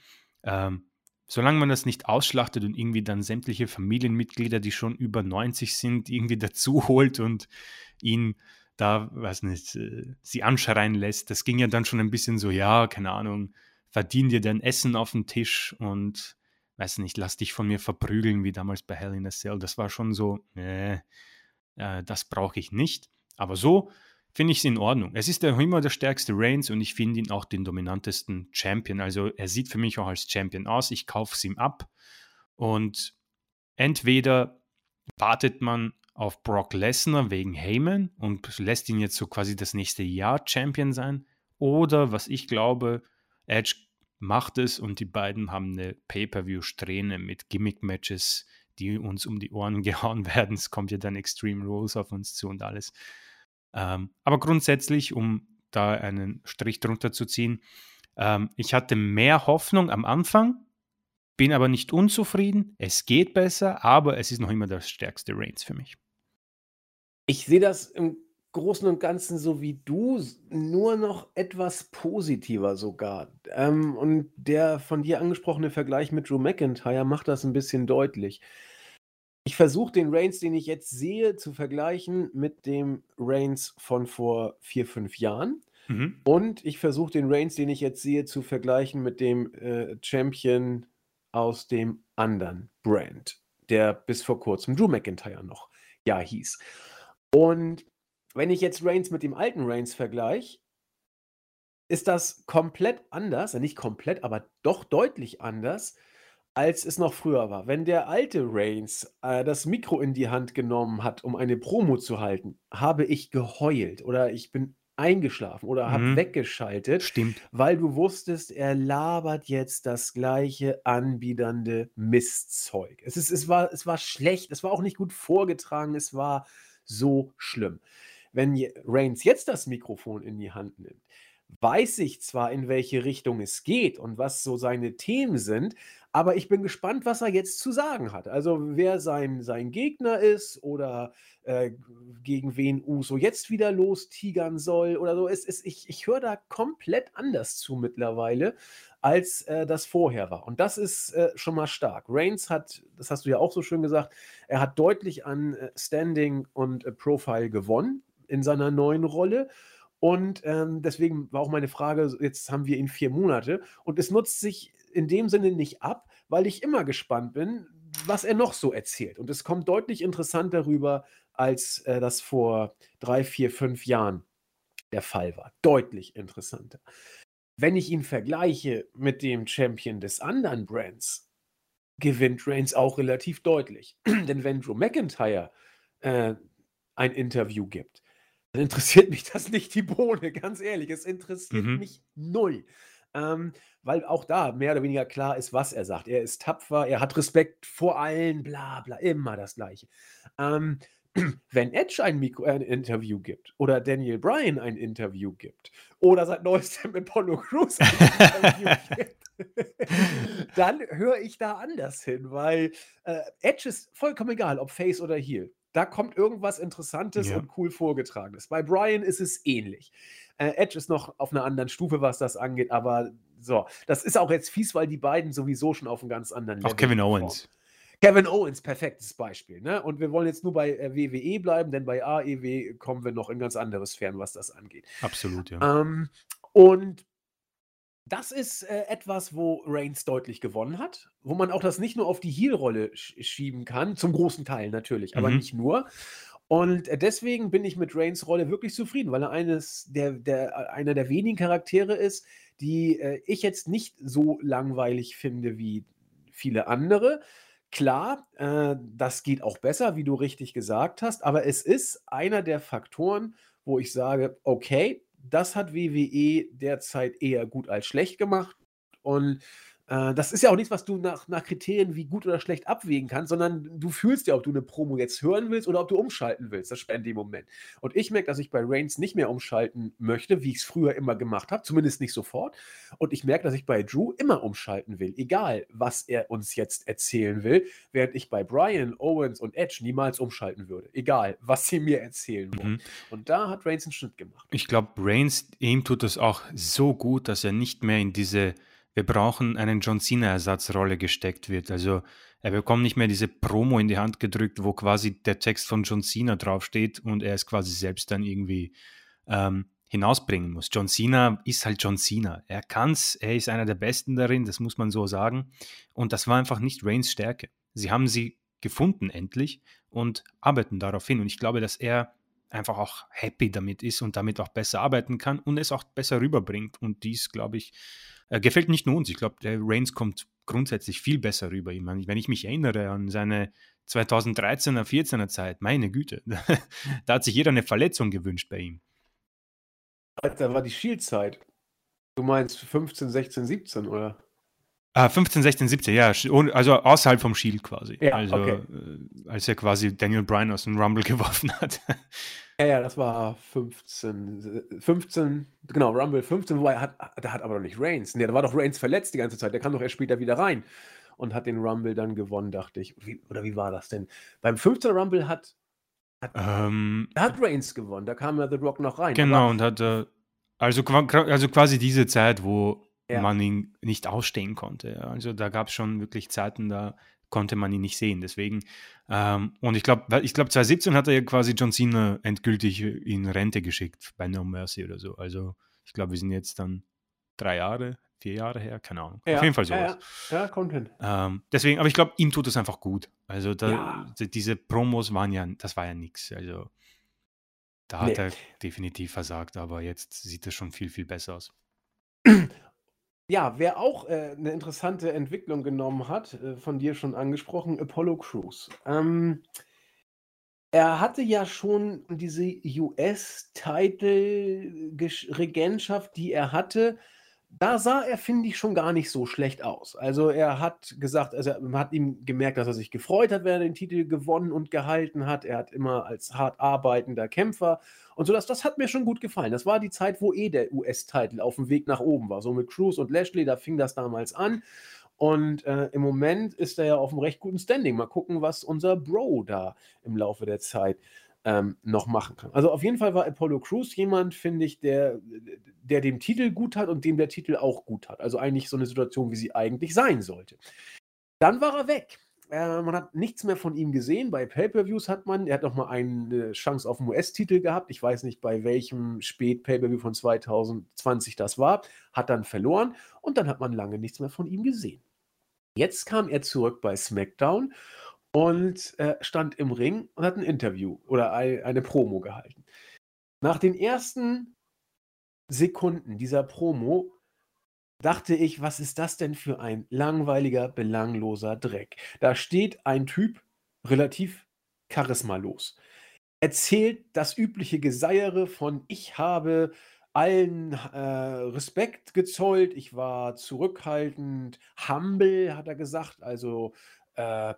Ähm, solange man das nicht ausschlachtet und irgendwie dann sämtliche Familienmitglieder, die schon über 90 sind, irgendwie dazu holt und ihn da, weiß nicht, äh, sie anschreien lässt. Das ging ja dann schon ein bisschen so, ja, keine Ahnung, verdien dir dein Essen auf den Tisch und weiß nicht, lass dich von mir verprügeln, wie damals bei Hell in a Cell. Das war schon so, äh, äh, das brauche ich nicht. Aber so finde ich es in Ordnung. Es ist ja immer der stärkste Reigns und ich finde ihn auch den dominantesten Champion. Also er sieht für mich auch als Champion aus. Ich kaufe es ihm ab. Und entweder wartet man auf Brock Lesnar wegen Heyman und lässt ihn jetzt so quasi das nächste Jahr Champion sein. Oder was ich glaube, Edge macht es und die beiden haben eine Pay-per-view-Strähne mit Gimmick-Matches, die uns um die Ohren gehauen werden. Es kommt ja dann Extreme Rules auf uns zu und alles. Ähm, aber grundsätzlich, um da einen Strich drunter zu ziehen, ähm, ich hatte mehr Hoffnung am Anfang, bin aber nicht unzufrieden. Es geht besser, aber es ist noch immer das stärkste Reigns für mich. Ich sehe das im Großen und Ganzen so wie du, nur noch etwas positiver sogar. Ähm, und der von dir angesprochene Vergleich mit Drew McIntyre macht das ein bisschen deutlich. Ich versuche den Reigns, den ich jetzt sehe, zu vergleichen mit dem Reigns von vor vier, fünf Jahren. Mhm. Und ich versuche den Reigns, den ich jetzt sehe, zu vergleichen mit dem äh, Champion aus dem anderen Brand, der bis vor kurzem Drew McIntyre noch ja hieß. Und wenn ich jetzt Reigns mit dem alten Reigns vergleiche, ist das komplett anders, nicht komplett, aber doch deutlich anders, als es noch früher war. Wenn der alte Reigns äh, das Mikro in die Hand genommen hat, um eine Promo zu halten, habe ich geheult oder ich bin eingeschlafen oder habe Mhm. weggeschaltet, Stimmt. weil du wusstest, er labert jetzt das gleiche anbiedernde Mistzeug. Es ist es war es war schlecht, es war auch nicht gut vorgetragen, es war so schlimm. Wenn Reigns jetzt das Mikrofon in die Hand nimmt, weiß ich zwar, in welche Richtung es geht und was so seine Themen sind, aber ich bin gespannt, was er jetzt zu sagen hat. Also, wer sein sein Gegner ist oder, äh, gegen wen Uso jetzt wieder lostigern soll oder so. Es es ich ich höre da komplett anders zu mittlerweile, als, äh, das vorher war. Und das ist, äh, schon mal stark. Reigns hat, das hast du ja auch so schön gesagt, er hat deutlich an, äh, Standing und, äh, Profile gewonnen in seiner neuen Rolle. Und, ähm, deswegen war auch meine Frage, jetzt haben wir ihn vier Monate und es nutzt sich in dem Sinne nicht ab, weil ich immer gespannt bin, was er noch so erzählt. Und es kommt deutlich interessanter rüber, als äh, das vor drei, vier, fünf Jahren der Fall war. Deutlich interessanter. Wenn ich ihn vergleiche mit dem Champion des anderen Brands, gewinnt Reigns auch relativ deutlich. Denn wenn Drew McIntyre äh, ein Interview gibt, dann interessiert mich das nicht die Bohne, ganz ehrlich. Es interessiert Mhm. mich null. Ähm, weil auch da mehr oder weniger klar ist, was er sagt. Er ist tapfer, er hat Respekt vor allen, bla bla, immer das Gleiche. Ähm, wenn Edge ein, Mikro, ein Interview gibt oder Daniel Bryan ein Interview gibt oder seit neuestem Apollo Crews ein Interview gibt, dann höre ich da anders hin, weil äh, Edge ist vollkommen egal, ob Face oder Heel. Da kommt irgendwas Interessantes Ja. und cool vorgetragenes. Bei Bryan ist es ähnlich. Äh, Edge ist noch auf einer anderen Stufe, was das angeht, aber so, das ist auch jetzt fies, weil die beiden sowieso schon auf einem ganz anderen Level Auch Kevin. Owens. Kevin Owens, perfektes Beispiel. Ne? Und wir wollen jetzt nur bei äh, WWE bleiben, denn bei AEW kommen wir noch in ganz andere Sphären, was das angeht. Absolut, ja. Ähm, Und das ist äh, etwas, wo Reigns deutlich gewonnen hat, wo man auch das nicht nur auf die Heel-Rolle sch schieben kann, zum großen Teil natürlich, aber Mhm. nicht nur. Und äh, deswegen bin ich mit Reigns Rolle wirklich zufrieden, weil er eines der, der, äh, einer der wenigen Charaktere ist, die äh, ich jetzt nicht so langweilig finde wie viele andere. Klar, äh, das geht auch besser, wie du richtig gesagt hast, aber es ist einer der Faktoren, wo ich sage, okay, das hat WWE derzeit eher gut als schlecht gemacht. Und das ist ja auch nichts, was du nach, nach Kriterien wie gut oder schlecht abwägen kannst, sondern du fühlst ja, ob du eine Promo jetzt hören willst oder ob du umschalten willst. Das spendet im Moment. Und ich merke, dass ich bei Reigns nicht mehr umschalten möchte, wie ich es früher immer gemacht habe, zumindest nicht sofort. Und ich merke, dass ich bei Drew immer umschalten will, egal was er uns jetzt erzählen will, während ich bei Brian, Owens und Edge niemals umschalten würde, egal was sie mir erzählen wollen. Mhm. Und da hat Reigns einen Schnitt gemacht. Ich glaube, Reigns, ihm tut es auch so gut, dass er nicht mehr in diese wir brauchen einen John Cena-Ersatzrolle gesteckt wird. Also er bekommt nicht mehr diese Promo in die Hand gedrückt, wo quasi der Text von John Cena draufsteht und er es quasi selbst dann irgendwie ähm, hinausbringen muss. John Cena ist halt John Cena. Er kann's, er ist einer der Besten darin, das muss man so sagen. Und das war einfach nicht Reigns Stärke. Sie haben sie gefunden endlich und arbeiten darauf hin. Und ich glaube, dass er einfach auch happy damit ist und damit auch besser arbeiten kann und es auch besser rüberbringt. Und dies, glaube ich, äh, gefällt nicht nur uns. Ich glaube, der Reigns kommt grundsätzlich viel besser rüber. Ich meine, wenn ich mich erinnere an seine 2013er, 14er Zeit, meine Güte, da hat sich jeder eine Verletzung gewünscht bei ihm. Da war die Shield-Zeit. Du meinst 15, 16, 17, oder? Ah, 15, 16, 17, ja, also außerhalb vom Shield quasi. Ja, also, okay. äh, als er quasi Daniel Bryan aus dem Rumble geworfen hat. Ja, ja, das war 15, 15, genau, Rumble 15, wobei, hat, da hat aber noch nicht Reigns. Nee, da war doch Reigns verletzt die ganze Zeit. Der kam doch erst später wieder rein und hat den Rumble dann gewonnen, dachte ich. Wie, oder wie war das denn? Beim 15. Rumble hat, hat, ähm, da hat Reigns gewonnen. Da kam ja The Rock noch rein. genau, und hat äh, also, also quasi diese Zeit, wo Ja. man ihn nicht ausstehen konnte. Also da gab es schon wirklich Zeiten, da konnte man ihn nicht sehen. Deswegen, ähm, und ich glaube, ich glaube, 2017 hat er ja quasi John Cena endgültig in Rente geschickt bei No Mercy oder so. Also ich glaube, wir sind jetzt dann drei Jahre, vier Jahre her, keine Ahnung. ja, Auf jeden Fall ja, sowas. ja, ja, kommt hin. Ähm, deswegen, aber ich glaube, ihm tut es einfach gut. Also da, Ja. die- diese Promos waren ja, das war ja nichts. Also da hat Nee. er definitiv versagt, aber jetzt sieht es schon viel, viel besser aus. Ja, wer auch äh, eine interessante Entwicklung genommen hat, äh, von dir schon angesprochen, Apollo Crews. Ähm, er hatte ja schon diese US-Title-Regentschaft, die er hatte. Da sah er, finde ich, schon gar nicht so schlecht aus. Also er hat gesagt, also man hat ihm gemerkt, dass er sich gefreut hat, wenn er den Titel gewonnen und gehalten hat. Er hat immer als hart arbeitender Kämpfer und so, das, das hat mir schon gut gefallen. Das war die Zeit, wo eh der US-Titel auf dem Weg nach oben war. So mit Cruz und Lashley, da fing das damals an. Und äh, im Moment ist er ja auf einem recht guten Standing. Mal gucken, was unser Bro da im Laufe der Zeit ähm, noch machen kann. Also auf jeden Fall war Apollo Crews jemand, finde ich, der, der dem Titel gut hat und dem der Titel auch gut hat. Also eigentlich so eine Situation, wie sie eigentlich sein sollte. Dann war er weg. Äh, man hat nichts mehr von ihm gesehen. Bei Pay-Per-Views hat man, er hat noch mal eine Chance auf den US-Titel gehabt. Ich weiß nicht, bei welchem Spät-Pay-Per-View von 2020 das war. Hat dann verloren und dann hat man lange nichts mehr von ihm gesehen. Jetzt kam er zurück bei SmackDown und äh, stand im Ring und hat ein Interview oder ein, eine Promo gehalten. Nach den ersten Sekunden dieser Promo dachte ich, was ist das denn für ein langweiliger, belangloser Dreck? Da steht ein Typ, relativ charismalos, erzählt das übliche Geseiere von ich habe allen äh, Respekt gezollt, ich war zurückhaltend, humble, hat er gesagt, also äh,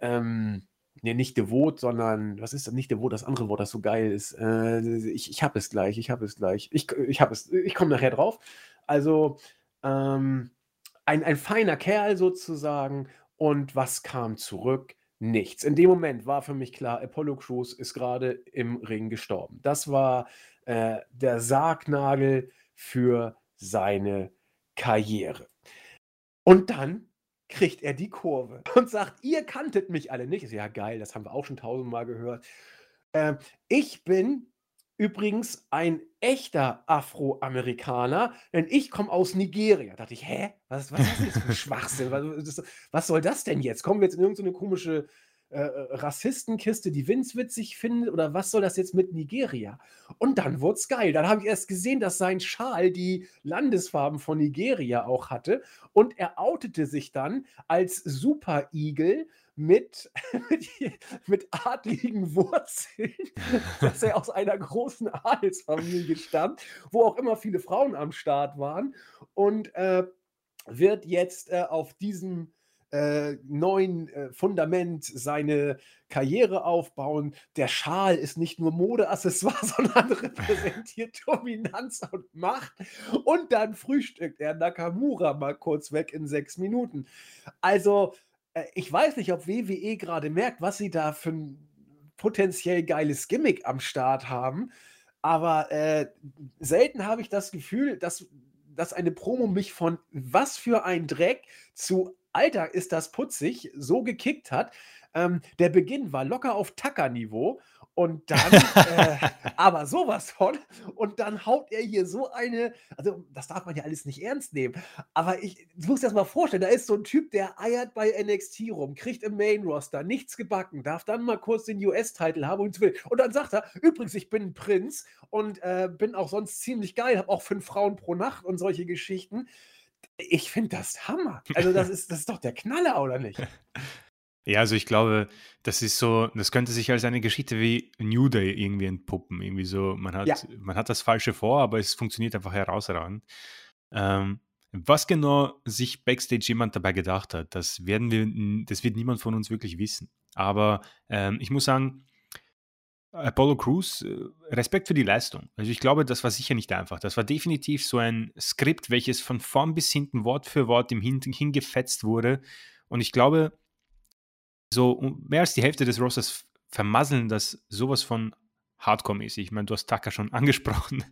ähm, nee, nicht devot, sondern was ist das? Nicht devot, das andere Wort, das so geil ist. Äh, ich ich habe es gleich, ich habe es gleich. Ich, ich habe es, ich komme nachher drauf. Also ähm, ein, ein feiner Kerl sozusagen. Und was kam zurück? Nichts. In dem Moment war für mich klar, Apollo Crews ist gerade im Ring gestorben. Das war äh, der Sargnagel für seine Karriere. Und dann kriegt er die Kurve und sagt, ihr kanntet mich alle nicht. Ich so, ja, geil, das haben wir auch schon tausendmal gehört. Äh, ich bin übrigens ein echter Afroamerikaner, denn ich komme aus Nigeria. Da dachte ich: „Hä? Was was ist das für 'n Schwachsinn? Was was soll das denn jetzt? Kommen wir jetzt in irgend so 'ne komische, äh, äh, Rassistenkiste, die Vince witzig findet oder was soll das jetzt mit Nigeria?“ Und dann wurd's geil. Dann habe ich erst gesehen, dass sein Schal die Landesfarben von Nigeria auch hatte und er outete sich dann als Super Eagle mit mit adligen Wurzeln, dass er aus einer großen Adelsfamilie stammt, wo auch immer viele Frauen am Start waren und, äh, wird jetzt, äh, auf diesem, äh, neuen, äh, Fundament seine Karriere aufbauen. Der Schal ist nicht nur Modeaccessoire, sondern repräsentiert Dominanz und Macht. Und dann frühstückt er Nakamura mal kurz weg in 6 Minuten. Also, äh, ich weiß nicht, ob WWE gerade merkt, was sie da für 'n potenziell geiles Gimmick am Start haben, aber, äh, selten habe ich das Gefühl, dass dass eine Promo mich von „Was für ein Dreck“ zu „Alter, ist das putzig“ so gekickt hat. Ähm, der Beginn war locker auf Tucker-Niveau und dann, äh aber so was von und dann haut er hier so eine also, das darf man ja alles nicht ernst nehmen, aber ich dir das mal vorstellen, da ist so 'n Typ, der eiert bei NXT rum, kriegt im Main Roster nichts gebacken, darf dann mal kurz den US-Title haben und und dann sagt er: „Übrigens, ich bin 'n Prinz und, äh, bin auch sonst ziemlich geil, habe auch 5 Frauen pro Nacht“ und solche Geschichten. Ich finde das Hammer. Also, das ist das ist doch der Knaller, oder nicht? Ja, also ich glaube, das ist so das könnte sich als eine Geschichte wie New Day irgendwie entpuppen. Irgendwie so, man Ja. hat man hat das Falsche vor, aber es funktioniert einfach herausragend. Ähm, was genau sich Backstage jemand dabei gedacht hat, das werden wir das wird niemand von uns wirklich wissen. Aber, ähm, ich muss sagen, Apollo Crews, äh, Respekt für die Leistung. Also, ich glaube, das war sicher nicht einfach. Das war definitiv so ein Skript, welches von vorn bis hinten Wort für Wort im hin hingefetzt wurde. Und ich glaube so mehr als die Hälfte des Rosters vermasseln das sowas von Hardcore-mäßig. Ich meine, du hast Tucker schon angesprochen.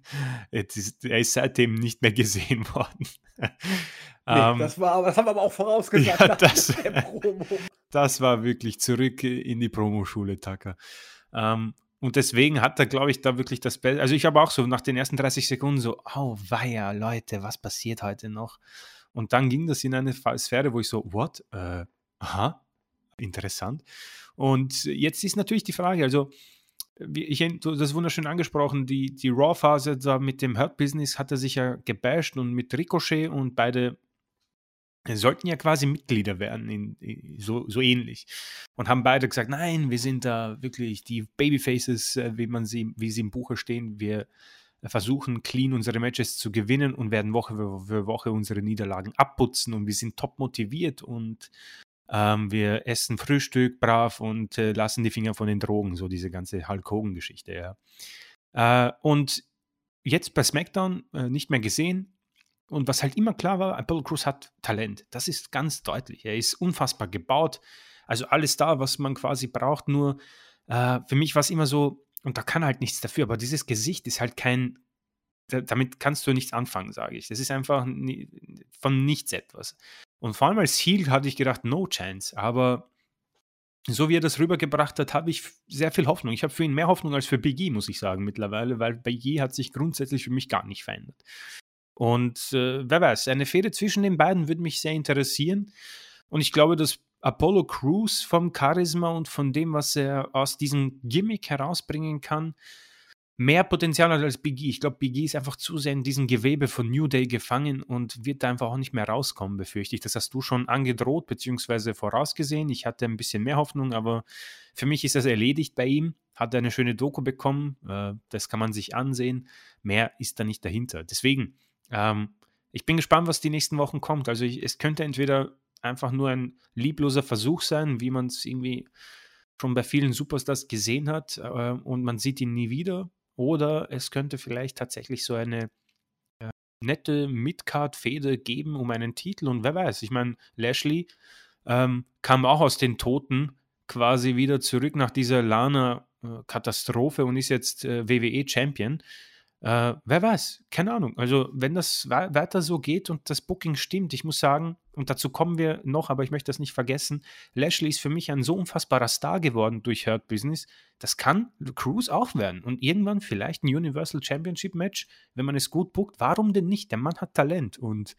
Jetzt ist er ist seitdem nicht mehr gesehen worden. Ne, Ähm, das war das haben wir aber auch vorausgesagt ja, das das war wirklich zurück in die Promoschule, Tucker. Ähm, und deswegen hat er, glaube ich, da wirklich das Beste. Also ich habe auch so nach den ersten 30 Sekunden so, auweia, Leute, was passiert heute noch? Und dann ging das in eine Sphäre, wo ich so, what? Äh, aha, interessant. Und jetzt ist natürlich die Frage, also ich du das wunderschön angesprochen, die, die Raw-Phase da mit dem Hurt Business hat er sich ja gebasht und mit Ricochet und beide sollten ja quasi Mitglieder werden, in, in, so, so ähnlich. Und haben beide gesagt, nein, wir sind da wirklich die Babyfaces, äh, wie, man sie, wie sie im Buche stehen. Wir versuchen clean unsere Matches zu gewinnen und werden Woche für, Woche unsere Niederlagen abputzen und wir sind top motiviert und ähm, wir essen Frühstück brav und äh, lassen die Finger von den Drogen, so diese ganze Hulk Hogan-Geschichte, ja. Äh, und jetzt bei SmackDown äh, nicht mehr gesehen, und was halt immer klar war, Apollo Crews hat Talent. Das ist ganz deutlich. Er ist unfassbar gebaut. Also alles da, was man quasi braucht. Nur äh, für mich war es immer so, und da kann halt nichts dafür, aber dieses Gesicht ist halt kein, da, damit kannst du nichts anfangen, sage ich. Das ist einfach von nichts etwas. Und vor allem als Heel hatte ich gedacht, no chance. Aber so wie er das rübergebracht hat, habe ich sehr viel Hoffnung. Ich habe für ihn mehr Hoffnung als für Big E, muss ich sagen, mittlerweile, weil Big E hat sich grundsätzlich für mich gar nicht verändert. Und äh, wer weiß, eine Fehde zwischen den beiden würde mich sehr interessieren. Und ich glaube, dass Apollo Crews vom Charisma und von dem, was er aus diesem Gimmick herausbringen kann, mehr Potenzial hat als Big E. Ich glaube, Big E ist einfach zu sehr in diesem Gewebe von New Day gefangen und wird da einfach auch nicht mehr rauskommen, befürchte ich. Das hast du schon angedroht bzw. vorausgesehen. Ich hatte ein bisschen mehr Hoffnung, aber für mich ist das erledigt bei ihm. Hat er eine schöne Doku bekommen, äh, das kann man sich ansehen. Mehr ist da nicht dahinter. Deswegen, ähm, ich bin gespannt, was die nächsten Wochen kommt. Also ich, es könnte entweder einfach nur ein liebloser Versuch sein, wie man es irgendwie schon bei vielen Superstars gesehen hat äh, und man sieht ihn nie wieder. Oder es könnte vielleicht tatsächlich so eine äh, nette Midcard-Fehde geben um einen Titel. Und wer weiß, ich meine, Lashley ähm, kam auch aus den Toten quasi wieder zurück nach dieser Lana-Katastrophe und ist jetzt äh, WWE-Champion. Äh, wer weiß, keine Ahnung. Also, wenn das weiter so geht und das Booking stimmt, ich muss sagen, und dazu kommen wir noch, aber ich möchte das nicht vergessen, Lashley ist für mich ein so unfassbarer Star geworden durch Hurt Business. Das kann Cruz auch werden. Und irgendwann vielleicht ein Universal Championship Match, wenn man es gut buckt. Warum denn nicht? Der Mann hat Talent. Und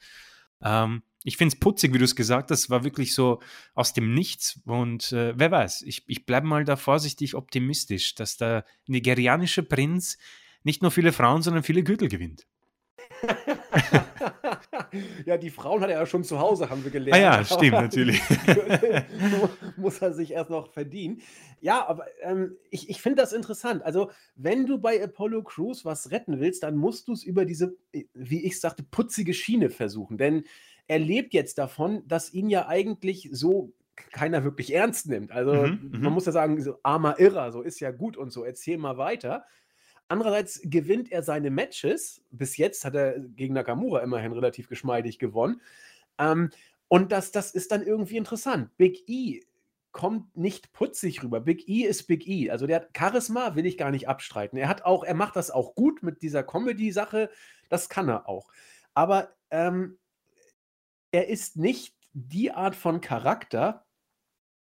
ähm, ich finde es putzig, wie du es gesagt hast, war wirklich so aus dem Nichts. Und äh, wer weiß, ich, ich bleibe mal da vorsichtig optimistisch, dass der nigerianische Prinz nicht nur viele Frauen, sondern viele Gürtel gewinnt. ja, die Frauen hat er ja schon zu Hause, haben wir gelernt. Ah ja, stimmt, natürlich. muss er sich erst noch verdienen. Ja, aber ähm, ich, ich finde das interessant. Also, wenn du bei Apollo Crews was retten willst, dann musst du es über diese, wie ich sagte, putzige Schiene versuchen. Denn er lebt jetzt davon, dass ihn ja eigentlich so keiner wirklich ernst nimmt. Also mhm, man mhm. muss ja sagen, so armer Irrer, so ist ja gut und so, erzähl mal weiter. Andererseits gewinnt er seine Matches. Bis jetzt hat er gegen Nakamura immerhin relativ geschmeidig gewonnen. Ähm, und das, das ist dann irgendwie interessant. Big E kommt nicht putzig rüber. Big E ist Big E. Also der hat Charisma, will ich gar nicht abstreiten. Er hat auch, er macht das auch gut mit dieser Comedy-Sache. Das kann er auch. Aber ähm, er ist nicht die Art von Charakter,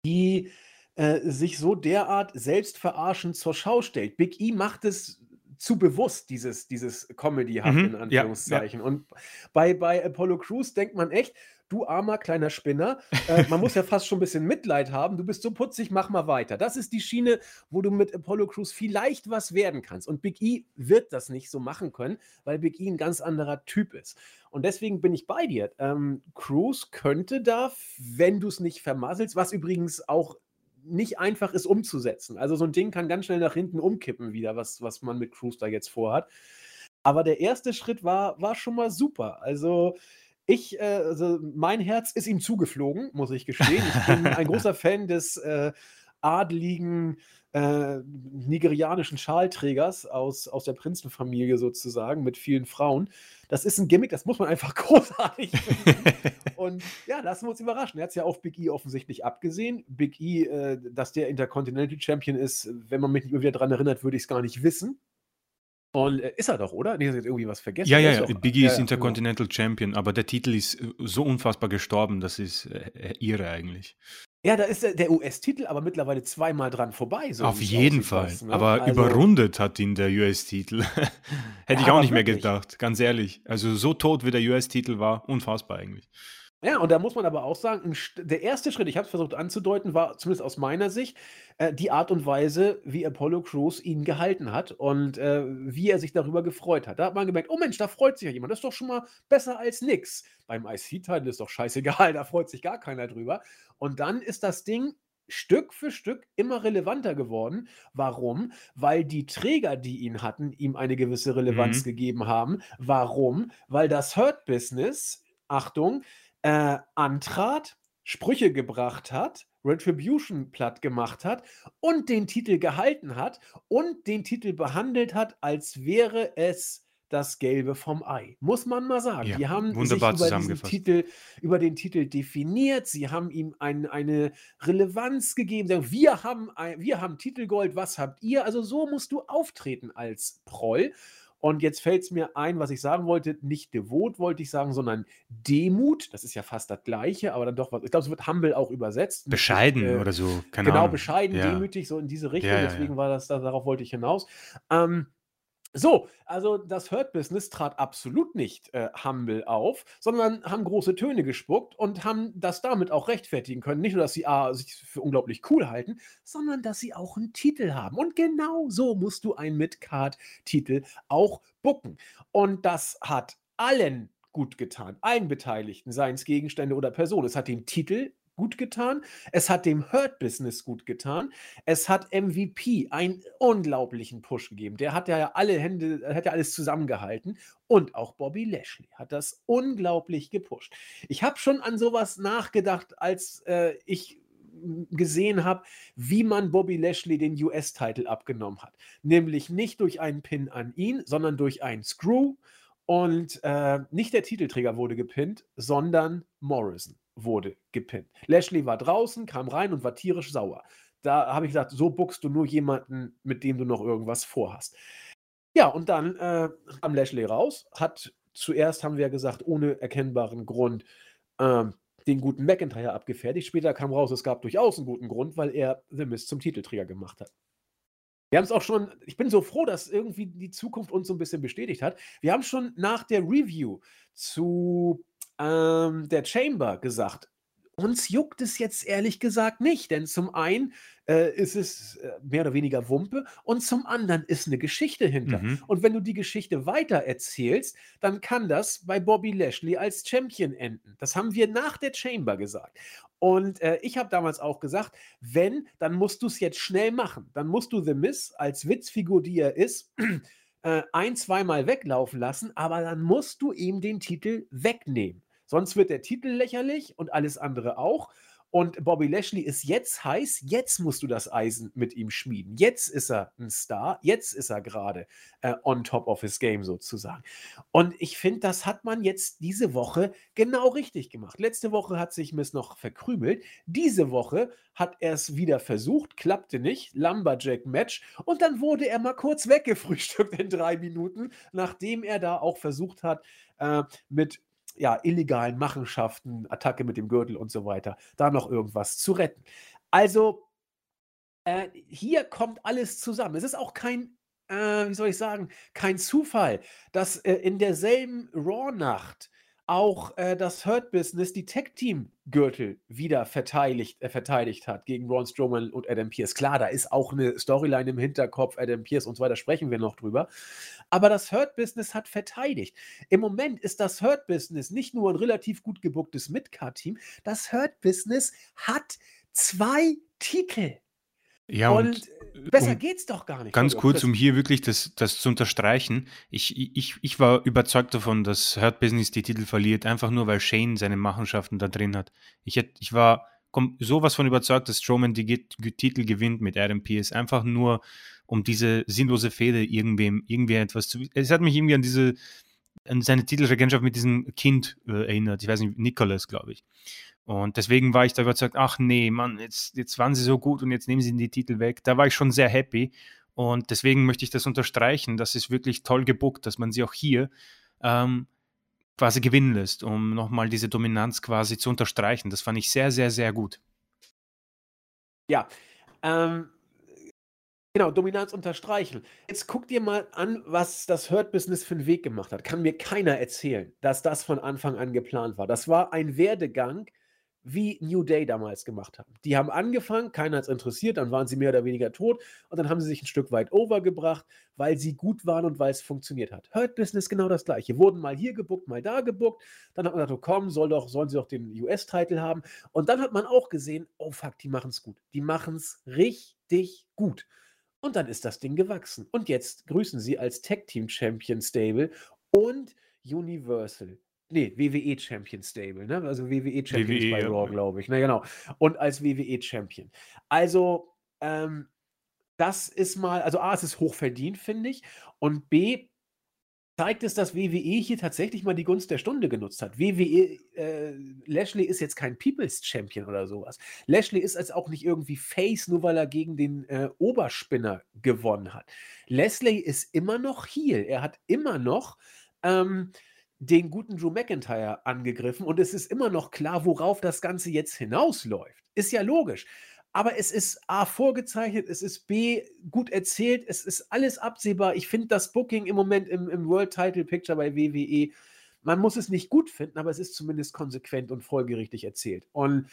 die äh, sich so derart selbstverarschend zur Schau stellt. Big E macht es zu bewusst, dieses, dieses Comedy-haft mhm, in Anführungszeichen. Ja, ja. Und bei, bei Apollo Crews denkt man echt, du armer kleiner Spinner, äh, man muss ja fast schon ein bisschen Mitleid haben, du bist so putzig, mach mal weiter. Das ist die Schiene, wo du mit Apollo Crews vielleicht was werden kannst. Und Big E wird das nicht so machen können, weil Big E ein ganz anderer Typ ist. Und deswegen bin ich bei dir. Ähm, Cruz könnte da, wenn du es nicht vermasselst, was übrigens auch nicht einfach ist umzusetzen. Also so ein Ding kann ganz schnell nach hinten umkippen wieder, was, was man mit Cruz da jetzt vorhat. Aber der erste Schritt war, war schon mal super. Also ich, äh, also mein Herz ist ihm zugeflogen, muss ich gestehen. Ich bin ein großer Fan des äh, adligen äh, nigerianischen Schalträgers aus, aus der Prinzenfamilie sozusagen mit vielen Frauen. Das ist ein Gimmick, das muss man einfach großartig finden. Und ja, lassen wir uns überraschen. Er hat es ja auf Big E offensichtlich abgesehen. Big E, äh, dass der Intercontinental Champion ist, wenn man mich nicht wieder daran erinnert, würde ich es gar nicht wissen. Und äh, ist er doch, oder? Nee, jetzt irgendwie was vergessen. Ja, ja, ja. Biggie ist ja, Intercontinental genau. Champion, aber der Titel ist äh, so unfassbar gestorben, das ist äh, irre eigentlich. Ja, da ist der, US-Titel aber mittlerweile zweimal dran vorbei. So Auf jeden Fall. Ne? Aber also, überrundet hat ihn der US-Titel. Hätte ja, ich auch nicht mehr gedacht, ganz ehrlich. Also so tot wie der US-Titel war, unfassbar eigentlich. Ja, und da muss man aber auch sagen, der erste Schritt, ich habe es versucht anzudeuten, war zumindest aus meiner Sicht äh, die Art und Weise, wie Apollo Crews ihn gehalten hat und äh, wie er sich darüber gefreut hat. Da hat man gemerkt, oh Mensch, da freut sich ja jemand. Das ist doch schon mal besser als nix. Beim IC-Titel ist doch scheißegal, da freut sich gar keiner drüber. Und dann ist das Ding Stück für Stück immer relevanter geworden. Warum? Weil die Träger, die ihn hatten, ihm eine gewisse Relevanz mhm. gegeben haben. Warum? Weil das Hurt-Business, Achtung, äh, antrat, Sprüche gebracht hat, Retribution platt gemacht hat und den Titel gehalten hat und den Titel behandelt hat, als wäre es das Gelbe vom Ei. Muss man mal sagen. Ja, die haben sich über, diesen Titel, über den Titel definiert. Sie haben ihm ein, eine Relevanz gegeben. Wir haben, ein, wir haben Titelgold, was habt ihr? Also so musst du auftreten als Proll. Und jetzt fällt es mir ein, was ich sagen wollte, nicht devot wollte ich sagen, sondern Demut. Das ist ja fast das Gleiche, aber dann doch was. Ich glaube, es wird humble auch übersetzt. Bescheiden äh, oder so. Keine genau, Ahnung. bescheiden, ja. demütig, so in diese Richtung. Ja, ja, Deswegen war das, darauf wollte ich hinaus. Ähm, so, also das Hurt-Business trat absolut nicht äh, humble auf, sondern haben große Töne gespuckt und haben das damit auch rechtfertigen können. Nicht nur, dass sie A, sich für unglaublich cool halten, sondern dass sie auch einen Titel haben. Und genau so musst du einen Mid-Card-Titel auch bucken. Und das hat allen gut getan, allen Beteiligten, seien es Gegenstände oder Personen. Es hat den Titel gut getan. Es hat dem Hurt-Business gut getan. Es hat MVP einen unglaublichen Push gegeben. Der hat ja alle Hände, hat ja alles zusammengehalten. Und auch Bobby Lashley hat das unglaublich gepusht. Ich habe schon an sowas nachgedacht, als äh, ich gesehen habe, wie man Bobby Lashley den US-Titel abgenommen hat. Nämlich nicht durch einen Pin an ihn, sondern durch einen Screw. Und äh, nicht der Titelträger wurde gepinnt, sondern Morrison wurde gepinnt. Lashley war draußen, kam rein und war tierisch sauer. Da habe ich gesagt, so buckst du nur jemanden, mit dem du noch irgendwas vorhast. Ja, und dann äh, kam Lashley raus, hat zuerst, haben wir gesagt, ohne erkennbaren Grund äh, den guten McIntyre abgefertigt. Später kam raus, es gab durchaus einen guten Grund, weil er The Mist zum Titelträger gemacht hat. Wir haben es auch schon, ich bin so froh, dass irgendwie die Zukunft uns so ein bisschen bestätigt hat. Wir haben schon nach der Review zu ähm, der Chamber gesagt, uns juckt es jetzt ehrlich gesagt nicht, denn zum einen äh, ist es äh, mehr oder weniger Wumpe und zum anderen ist eine Geschichte hinter. Mhm. Und wenn du die Geschichte weiter erzählst, dann kann das bei Bobby Lashley als Champion enden. Das haben wir nach der Chamber gesagt. Und äh, ich habe damals auch gesagt, wenn, dann musst du es jetzt schnell machen. Dann musst du The Miss als Witzfigur, die er ist, äh, ein, zweimal weglaufen lassen, aber dann musst du ihm den Titel wegnehmen. Sonst wird der Titel lächerlich und alles andere auch. Und Bobby Lashley ist jetzt heiß. Jetzt musst du das Eisen mit ihm schmieden. Jetzt ist er ein Star. Jetzt ist er gerade äh, on top of his game sozusagen. Und ich finde, das hat man jetzt diese Woche genau richtig gemacht. Letzte Woche hat sich Miss noch verkrümelt. Diese Woche hat er es wieder versucht, klappte nicht. Lumberjack-Match. Und dann wurde er mal kurz weggefrühstückt in drei Minuten, nachdem er da auch versucht hat, äh, mit ja, illegalen Machenschaften, Attacke mit dem Gürtel und so weiter, da noch irgendwas zu retten. Also, äh, hier kommt alles zusammen. Es ist auch kein, äh, wie soll ich sagen, kein Zufall, dass äh, in derselben Raw-Nacht auch äh, das Hurt Business die Tag Team Gürtel wieder verteidigt, äh, verteidigt hat gegen Braun Strowman und Adam Pierce. Klar, da ist auch eine Storyline im Hinterkopf, Adam Pierce und so weiter, sprechen wir noch drüber. Aber das Hurt Business hat verteidigt. Im Moment ist das Hurt Business nicht nur ein relativ gut gebucktes Midcard-Team, das Hurt Business hat zwei Titel. Ja, und, und besser um, geht's doch gar nicht. Ganz kurz, um hier wirklich das, das zu unterstreichen. Ich, ich, ich war überzeugt davon, dass Hurt Business die Titel verliert, einfach nur weil Shane seine Machenschaften da drin hat. Ich, hätt, ich war komm, sowas von überzeugt, dass Strowman die Ge- Ge- Titel gewinnt mit Adam Pearce, einfach nur um diese sinnlose Fehde irgendwem, irgendwie etwas zu. Es hat mich irgendwie an diese, an seine Titelregentschaft mit diesem Kind äh, erinnert. Ich weiß nicht, Nicholas, glaube ich. Und deswegen war ich da überzeugt, ach nee, Mann, jetzt, jetzt waren sie so gut und jetzt nehmen sie die Titel weg. Da war ich schon sehr happy. Und deswegen möchte ich das unterstreichen. Das ist wirklich toll gebuckt, dass man sie auch hier ähm, quasi gewinnen lässt, um nochmal diese Dominanz quasi zu unterstreichen. Das fand ich sehr, sehr, sehr gut. Ja, ähm, genau, Dominanz unterstreichen. Jetzt guck dir mal an, was das Hurt-Business für einen Weg gemacht hat. Kann mir keiner erzählen, dass das von Anfang an geplant war. Das war ein Werdegang, wie New Day damals gemacht haben. Die haben angefangen, keiner hat es interessiert, dann waren sie mehr oder weniger tot und dann haben sie sich ein Stück weit overgebracht, weil sie gut waren und weil es funktioniert hat. Hurt Business genau das gleiche. Wurden mal hier gebuckt, mal da gebuckt. Dann hat man gedacht, oh, komm, soll doch, sollen sie doch den US-Titel haben. Und dann hat man auch gesehen, oh fuck, die machen es gut. Die machen es richtig gut. Und dann ist das Ding gewachsen. Und jetzt grüßen sie als Tag Team Champion Stable und Universal. Nee, WWE Champion Stable, ne? Also WWE Champion ist WWE, bei ja. Raw, glaube ich. Na genau. Und als WWE Champion. Also, ähm, das ist mal, also A, es ist hochverdient, finde ich. Und B, zeigt es, dass WWE hier tatsächlich mal die Gunst der Stunde genutzt hat. WWE, äh, Lashley ist jetzt kein People's Champion oder sowas. Lashley ist jetzt auch nicht irgendwie Face, nur weil er gegen den äh, Oberspinner gewonnen hat. Leslie ist immer noch Heel. Er hat immer noch ähm, den guten Drew McIntyre angegriffen und es ist immer noch klar, worauf das Ganze jetzt hinausläuft. Ist ja logisch. Aber es ist A vorgezeichnet, es ist B gut erzählt, es ist alles absehbar. Ich finde das Booking im Moment im, im World Title Picture bei WWE, man muss es nicht gut finden, aber es ist zumindest konsequent und folgerichtig erzählt. Und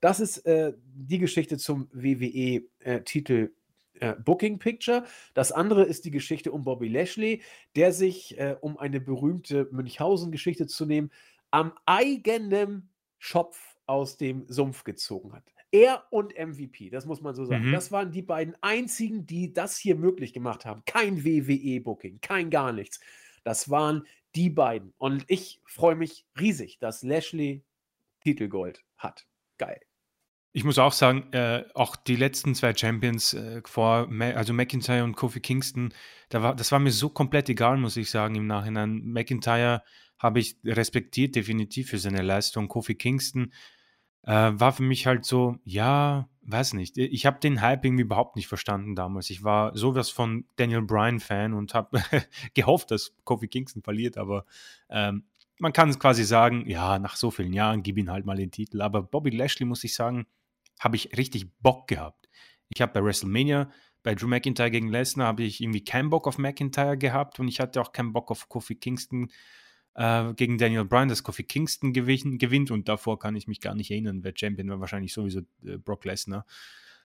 das ist äh, die Geschichte zum WWE-Titel. Äh, Booking Picture. Das andere ist die Geschichte um Bobby Lashley, der sich, äh, um eine berühmte Münchhausen-Geschichte zu nehmen, am eigenen Schopf aus dem Sumpf gezogen hat. Er und MVP, das muss man so sagen. Mhm. Das waren die beiden einzigen, die das hier möglich gemacht haben. Kein WWE-Booking, kein gar nichts. Das waren die beiden. Und ich freue mich riesig, dass Lashley Titelgold hat. Geil. Ich muss auch sagen, äh, auch die letzten zwei Champions äh, vor, Ma also McIntyre und Kofi Kingston, da war, das war mir so komplett egal, muss ich sagen, im Nachhinein. McIntyre habe ich respektiert, definitiv für seine Leistung. Kofi Kingston äh, war für mich halt so, ja, weiß nicht. Ich habe den Hype irgendwie überhaupt nicht verstanden damals. Ich war sowas von Daniel Bryan-Fan und habe gehofft, dass Kofi Kingston verliert, aber ähm, man kann quasi sagen, ja, nach so vielen Jahren gib ihn halt mal den Titel. Aber Bobby Lashley, muss ich sagen, habe ich richtig Bock gehabt. Ich habe bei WrestleMania, bei Drew McIntyre gegen Lesnar, habe ich irgendwie keinen Bock auf McIntyre gehabt und ich hatte auch keinen Bock auf Kofi Kingston äh, gegen Daniel Bryan, dass Kofi Kingston gewinnt und davor kann ich mich gar nicht erinnern, wer Champion war, wahrscheinlich sowieso äh, Brock Lesnar.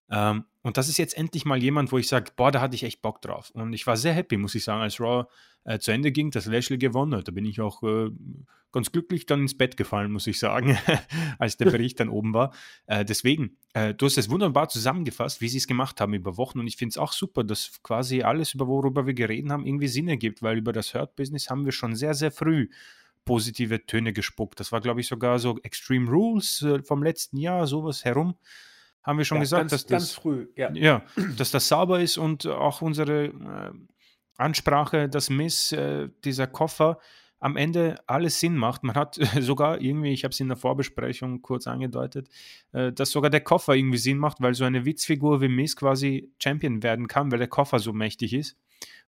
Ähm, und das ist jetzt endlich mal jemand, wo ich sage, boah, da hatte ich echt Bock drauf. Und ich war sehr happy, muss ich sagen, als Raw äh, zu Ende ging, dass Lashley gewonnen hat. Da bin ich auch äh, ganz glücklich dann ins Bett gefallen, muss ich sagen, als der Bericht dann oben war. Äh, deswegen, äh, du hast es wunderbar zusammengefasst, wie sie es gemacht haben über Wochen. Und ich finde es auch super, dass quasi alles, über worüber wir geredet haben, irgendwie Sinn ergibt, weil über das Hurt-Business haben wir schon sehr, sehr früh positive Töne gespuckt. Das war, glaube ich, sogar so Extreme Rules äh, vom letzten Jahr, sowas herum haben wir schon ja, gesagt, ganz, dass das ganz früh, ja. ja. dass das sauber ist und auch unsere äh, Ansprache, dass Miss, äh, dieser Koffer am Ende alles Sinn macht. Man hat sogar irgendwie, ich habe es in der Vorbesprechung kurz angedeutet, äh, dass sogar der Koffer irgendwie Sinn macht, weil so eine Witzfigur wie Miss quasi Champion werden kann, weil der Koffer so mächtig ist.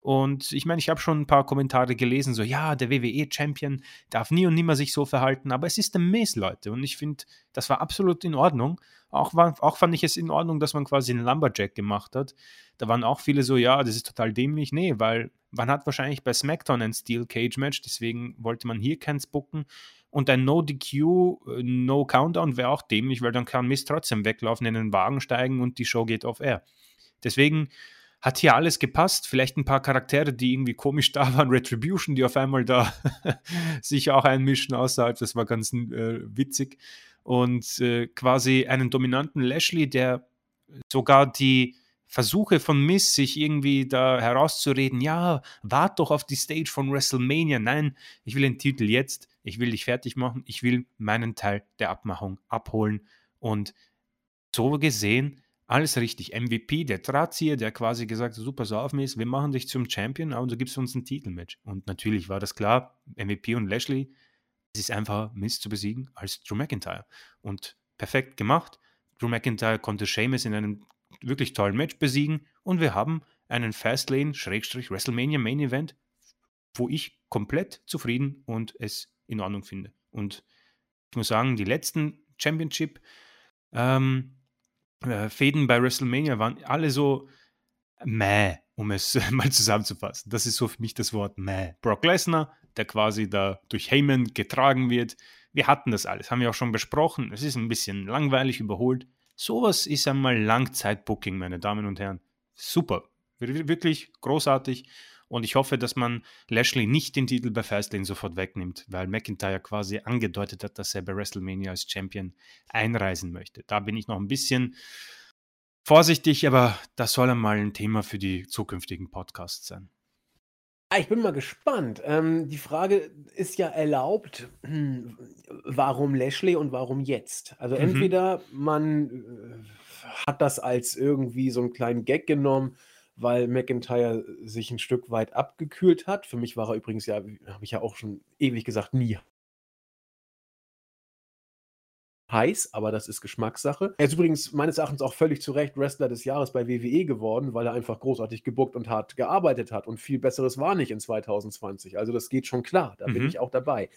Und ich meine, ich habe schon ein paar Kommentare gelesen, so, ja, der WWE-Champion darf nie und nimmer sich so verhalten, aber es ist der Miss, Leute. Und ich finde, das war absolut in Ordnung. Auch, war, auch fand ich es in Ordnung, dass man quasi einen Lumberjack gemacht hat. Da waren auch viele so, ja, das ist total dämlich. Nee, weil man hat wahrscheinlich bei SmackDown ein Steel Cage Match, deswegen wollte man hier keins bucken. Und ein No DQ, äh, No Countdown wäre auch dämlich, weil dann kann Miss trotzdem weglaufen, in den Wagen steigen und die Show geht off air. Deswegen hat hier alles gepasst. Vielleicht ein paar Charaktere, die irgendwie komisch da waren. Retribution, die auf einmal da sich auch einmischen außerhalb. Das war ganz äh, witzig. Und äh, quasi einen dominanten Lashley, der sogar die Versuche von Miss, sich irgendwie da herauszureden, ja, wart doch auf die Stage von WrestleMania. Nein, ich will den Titel jetzt. Ich will dich fertig machen. Ich will meinen Teil der Abmachung abholen. Und so gesehen alles richtig. MVP, der Drahtzieher, der quasi gesagt hat, super, so auf mich, wir machen dich zum Champion und du gibst uns ein Titelmatch. Und natürlich war das klar, MVP und Lashley, es ist einfach Mist zu besiegen als Drew McIntyre. Und perfekt gemacht. Drew McIntyre konnte Sheamus in einem wirklich tollen Match besiegen und wir haben einen Fastlane-WrestleMania Main Event, wo ich komplett zufrieden und es in Ordnung finde. Und ich muss sagen, die letzten Championship ähm, äh, Fäden bei WrestleMania waren alle so meh, um es mal zusammenzufassen. Das ist so für mich das Wort meh. Brock Lesnar, der quasi da durch Heyman getragen wird. Wir hatten das alles, haben wir auch schon besprochen. Es ist ein bisschen langweilig überholt. Sowas ist einmal Langzeitbooking, meine Damen und Herren. Super. Wirklich großartig. Und ich hoffe, dass man Lashley nicht den Titel bei Fastlane sofort wegnimmt, weil McIntyre quasi angedeutet hat, dass er bei WrestleMania als Champion einreisen möchte. Da bin ich noch ein bisschen vorsichtig, aber das soll einmal ein Thema für die zukünftigen Podcasts sein. Ah, ich bin mal gespannt. Ähm, die Frage ist ja erlaubt, hm, warum Lashley und warum jetzt? Also mhm. entweder man äh, hat das als irgendwie so einen kleinen Gag genommen, weil McIntyre sich ein Stück weit abgekühlt hat. Für mich war er übrigens ja, habe ich ja auch schon ewig gesagt, nie heiß, aber das ist Geschmackssache. Er ist übrigens meines Erachtens auch völlig zu Recht Wrestler des Jahres bei WWE geworden, weil er einfach großartig gebuckt und hart gearbeitet hat und viel Besseres war nicht in 2020. Also das geht schon klar, da mhm. bin ich auch dabei.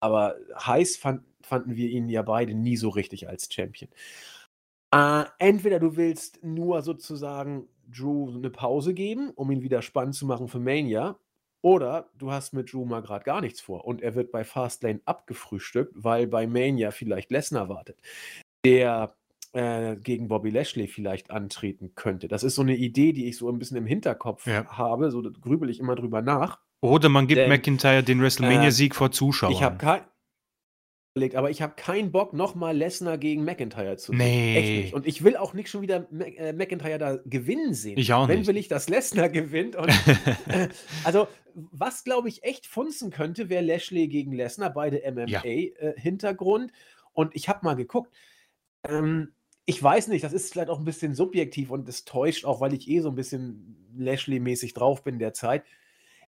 Aber heiß fand, fanden wir ihn ja beide nie so richtig als Champion. Äh, entweder du willst nur sozusagen Drew eine Pause geben, um ihn wieder spannend zu machen für Mania. Oder du hast mit Drew mal gerade gar nichts vor und er wird bei Fastlane abgefrühstückt, weil bei Mania vielleicht Lesnar wartet, der äh, gegen Bobby Lashley vielleicht antreten könnte. Das ist so eine Idee, die ich so ein bisschen im Hinterkopf ja. habe, so grübel ich immer drüber nach. Oder man gibt Denn, McIntyre den WrestleMania-Sieg äh, vor Zuschauern. Ich habe kein, aber ich habe keinen Bock, nochmal Lesnar gegen McIntyre zu sehen. Nee. Echt nicht. Und ich will auch nicht schon wieder äh, McIntyre da gewinnen sehen. Ich auch Wenn nicht. will ich, dass Lesnar gewinnt. Und, äh, also, was glaube ich echt funzen könnte, wäre Lashley gegen Lesnar, beide MMA-Hintergrund. Ja. Äh, und ich habe mal geguckt. Ähm, ich weiß nicht, das ist vielleicht auch ein bisschen subjektiv und es täuscht auch, weil ich eh so ein bisschen Lashley-mäßig drauf bin derzeit.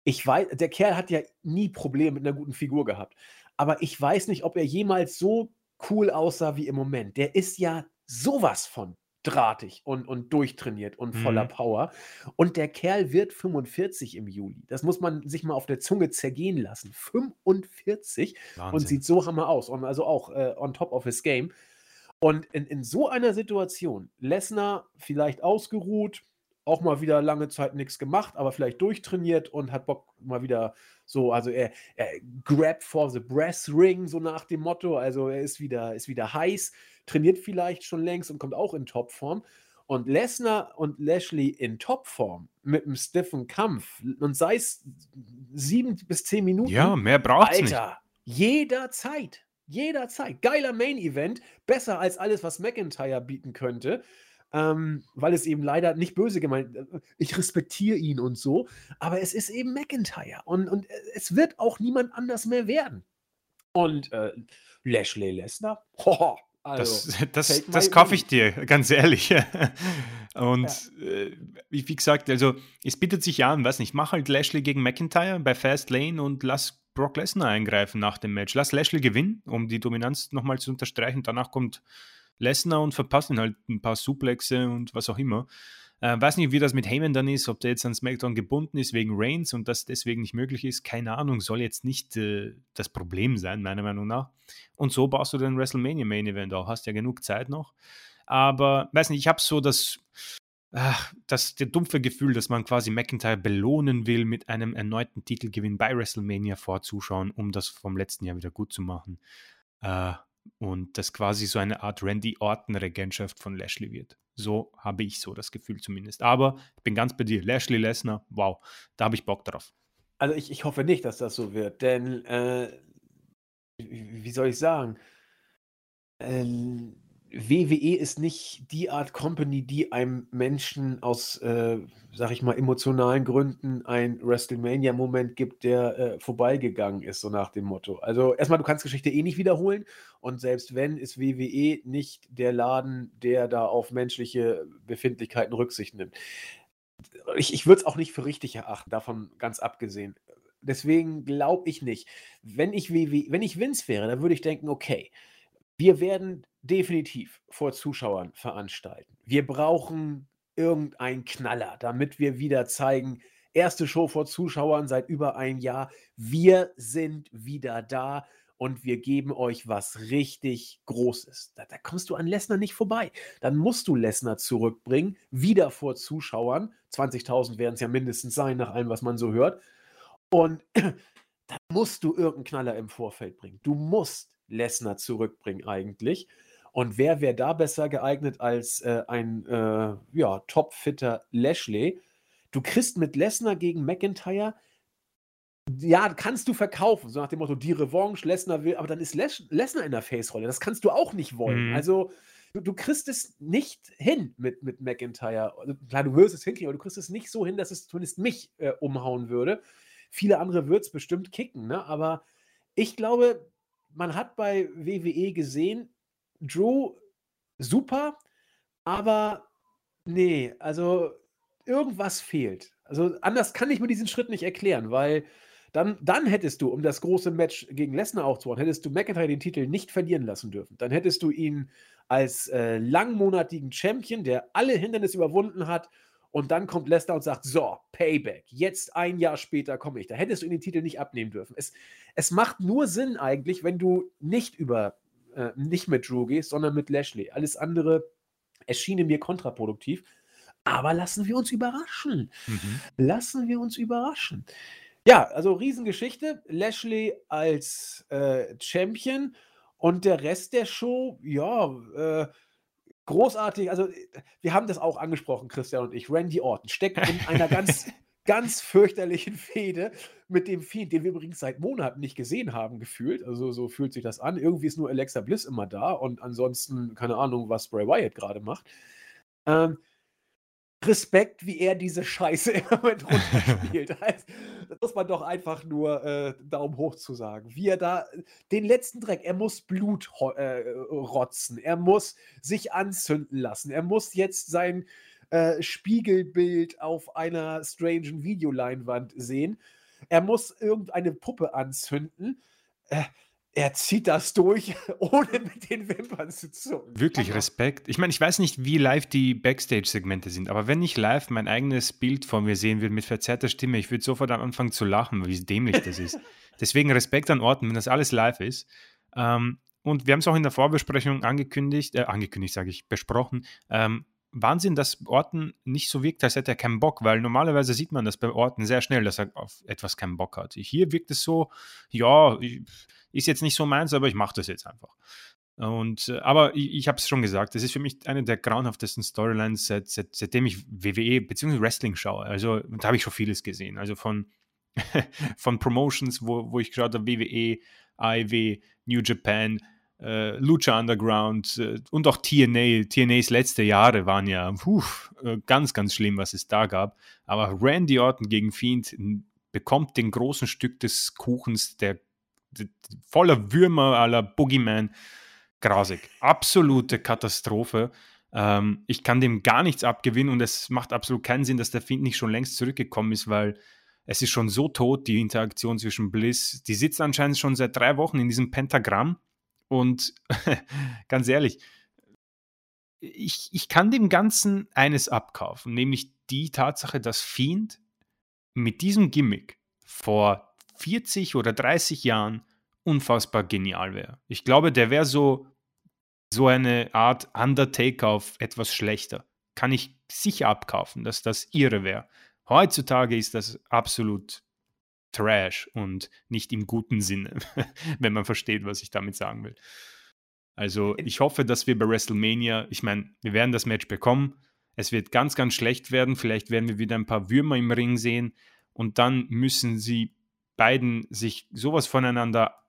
Ich weiß, der Kerl hat ja nie Probleme mit einer guten Figur gehabt aber ich weiß nicht, ob er jemals so cool aussah wie im Moment. Der ist ja sowas von drahtig und, und durchtrainiert und voller Mhm. Power. Und der Kerl wird 45 im Juli. Das muss man sich mal auf der Zunge zergehen lassen. 45 und Wahnsinn. sieht so hammer aus. Und also auch äh, on top of his game. Und in, in so einer Situation, Lesnar vielleicht ausgeruht, auch mal wieder lange Zeit nichts gemacht, aber vielleicht durchtrainiert und hat Bock mal wieder so, also er, er grabbed for the brass ring, so nach dem Motto. Also er ist wieder, ist wieder heiß, trainiert vielleicht schon längst und kommt auch in Topform. Und Lesnar und Lashley in Topform mit einem stiffen Kampf und sei es sieben bis zehn Minuten. Ja, mehr braucht's nicht. Alter, jederzeit. Jederzeit. Geiler Main-Event. Besser als alles, was McIntyre bieten könnte. Ähm, weil es eben leider nicht böse gemeint äh, Ich respektiere ihn und so. Aber es ist eben McIntyre. Und, und äh, es wird auch niemand anders mehr werden. Und äh, Lashley Lesnar? Hoho, also, Das, das, das kaufe ich dir, ganz ehrlich. Und äh, wie, wie gesagt, also es bietet sich ja an, weiß nicht, mach halt Lashley gegen McIntyre bei Fast Lane und lass Brock Lesnar eingreifen nach dem Match. Lass Lashley gewinnen, um die Dominanz nochmal zu unterstreichen. Danach kommt Lesnar und verpasst ihn halt ein paar Suplexe und was auch immer. Äh, weiß nicht, wie das mit Heyman dann ist, ob der jetzt an SmackDown gebunden ist wegen Reigns und das deswegen nicht möglich ist. Keine Ahnung, soll jetzt nicht äh, das Problem sein, meiner Meinung nach. Und so baust du den WrestleMania Main Event auch. Hast ja genug Zeit noch. Aber, weiß nicht, ich habe so das, ach, das der dumpfe Gefühl, dass man quasi McIntyre belohnen will mit einem erneuten Titelgewinn bei WrestleMania vor Zuschauern, um das vom letzten Jahr wieder gut zu machen. Äh, und das quasi so eine Art Randy Orton-Regentschaft von Lashley wird. So habe ich so das Gefühl zumindest. Aber ich bin ganz bei dir. Lashley Lesnar, wow, da habe ich Bock drauf. Also ich, ich hoffe nicht, dass das so wird, denn äh, wie soll ich sagen? Ähm, WWE ist nicht die Art Company, die einem Menschen aus, äh, sag ich mal, emotionalen Gründen ein WrestleMania-Moment gibt, der äh, vorbeigegangen ist, so nach dem Motto. Also erstmal, du kannst Geschichte eh nicht wiederholen und selbst wenn, ist WWE nicht der Laden, der da auf menschliche Befindlichkeiten Rücksicht nimmt. Ich, ich würde es auch nicht für richtig erachten, davon ganz abgesehen. Deswegen glaube ich nicht. Wenn ich, WWE, wenn ich Vince wäre, dann würde ich denken, okay, wir werden definitiv vor Zuschauern veranstalten. Wir brauchen irgendeinen Knaller, damit wir wieder zeigen, erste Show vor Zuschauern seit über einem Jahr. Wir sind wieder da und wir geben euch was richtig Großes. Da, da kommst du an Lesnar nicht vorbei. Dann musst du Lesnar zurückbringen, wieder vor Zuschauern. 20.000 werden es ja mindestens sein, nach allem, was man so hört. Und da musst du irgendeinen Knaller im Vorfeld bringen. Du musst Lesnar zurückbringen eigentlich. Und wer wäre da besser geeignet als äh, ein äh, ja, topfitter Lashley? Du kriegst mit Lesnar gegen McIntyre, ja, kannst du verkaufen, so nach dem Motto, die Revanche, Lesnar will, aber dann ist Les Lesnar in der Face-Rolle. Das kannst du auch nicht wollen. Mhm. Also, du, du kriegst es nicht hin mit, mit McIntyre. Also, klar, du wirst es hinkriegen, aber du kriegst es nicht so hin, dass es zumindest mich äh, umhauen würde. Viele andere wird es bestimmt kicken, ne? aber ich glaube, man hat bei WWE gesehen, Drew super, aber nee, also irgendwas fehlt. Also anders kann ich mir diesen Schritt nicht erklären, weil dann, dann hättest du, um das große Match gegen Lesnar aufzubauen, hättest du McIntyre den Titel nicht verlieren lassen dürfen. Dann hättest du ihn als äh, langmonatigen Champion, der alle Hindernisse überwunden hat, und dann kommt Lesnar und sagt: So, Payback, jetzt ein Jahr später komme ich. Da hättest du ihn den Titel nicht abnehmen dürfen. Es, es macht nur Sinn eigentlich, wenn du nicht über, äh, nicht mit Drew gehst, sondern mit Lashley. Alles andere erschiene mir kontraproduktiv. Aber lassen wir uns überraschen. Mhm. Lassen wir uns überraschen. Ja, also Riesengeschichte. Lashley als äh, Champion und der Rest der Show, ja, äh, großartig. Also, äh, wir haben das auch angesprochen, Christian und ich. Randy Orton steckt in einer ganz, ganz fürchterlichen Fehde mit dem Fiend, den wir übrigens seit Monaten nicht gesehen haben, gefühlt. Also, so fühlt sich das an. Irgendwie ist nur Alexa Bliss immer da und ansonsten keine Ahnung, was Bray Wyatt gerade macht. Ähm, Respekt, wie er diese Scheiße im Moment runterspielt. Also, das muss man doch einfach nur äh, Daumen hoch zu sagen. Wie er da den letzten Dreck, er muss Blut äh, rotzen, er muss sich anzünden lassen, er muss jetzt sein äh, Spiegelbild auf einer strangen Videoleinwand sehen, er muss irgendeine Puppe anzünden. Äh, er zieht das durch, ohne mit den Wimpern zu zucken. Wirklich. Respekt. Ich meine, ich weiß nicht, wie live die Backstage-Segmente sind, aber wenn ich live mein eigenes Bild vor mir sehen würde mit verzerrter Stimme, ich würde sofort anfangen zu lachen, wie dämlich das ist. Deswegen Respekt an Orten, wenn das alles live ist. Ähm, und wir haben es auch in der Vorbesprechung angekündigt, äh, angekündigt sage ich, besprochen. Ähm, Wahnsinn, dass Orten nicht so wirkt, als hätte er keinen Bock, weil normalerweise sieht man das bei Orten sehr schnell, dass er auf etwas keinen Bock hat. Hier wirkt es so, ja, ist jetzt nicht so meins, aber ich mache das jetzt einfach. Und, äh, aber ich, ich habe es schon gesagt, das ist für mich eine der grauenhaftesten Storylines, seit, seit, seitdem ich WWE bzw. Wrestling schaue. Also da habe ich schon vieles gesehen. Also von, von Promotions, wo, wo ich habe, WWE, AEW, New Japan, äh, Lucha Underground äh, und auch TNA. TNAs letzte Jahre waren ja puh, äh, ganz, ganz schlimm, was es da gab. Aber Randy Orton gegen Fiend bekommt den großen Stück des Kuchens, der, der voller Würmer aller Boogeyman. Grausig. Absolute Katastrophe. Ähm, ich kann dem gar nichts abgewinnen und es macht absolut keinen Sinn, dass der Fiend nicht schon längst zurückgekommen ist, weil es ist schon so tot, die Interaktion zwischen Bliss. Die sitzt anscheinend schon seit drei Wochen in diesem Pentagramm und ganz ehrlich, ich, ich kann dem Ganzen eines abkaufen, nämlich die Tatsache, dass Fiend mit diesem Gimmick vor 40 oder 30 Jahren unfassbar genial wäre. Ich glaube, der wäre so, so eine Art Undertaker auf etwas schlechter. Kann ich sicher abkaufen, dass das ihre wäre. Heutzutage ist das absolut Trash und nicht im guten Sinne, wenn man versteht, was ich damit sagen will. Also ich hoffe, dass wir bei WrestleMania, ich meine, wir werden das Match bekommen. Es wird ganz, ganz schlecht werden. Vielleicht werden wir wieder ein paar Würmer im Ring sehen. Und dann müssen sie beiden sich sowas voneinander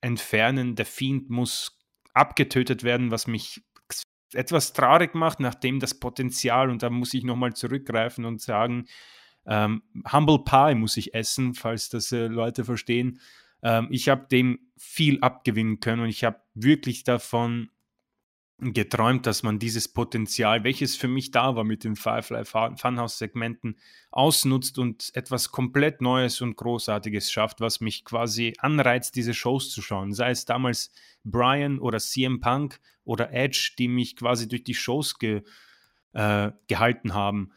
entfernen. Der Fiend muss abgetötet werden, was mich etwas traurig macht, nachdem das Potenzial, und da muss ich nochmal zurückgreifen und sagen, ähm, Humble Pie muss ich essen, falls das äh, Leute verstehen. Ähm, ich habe dem viel abgewinnen können und ich habe wirklich davon geträumt, dass man dieses Potenzial, welches für mich da war mit den Firefly Funhouse-Segmenten, ausnutzt und etwas komplett Neues und Großartiges schafft, was mich quasi anreizt, diese Shows zu schauen. Sei es damals Brian oder CM Punk oder Edge, die mich quasi durch die Shows ge, äh, gehalten haben.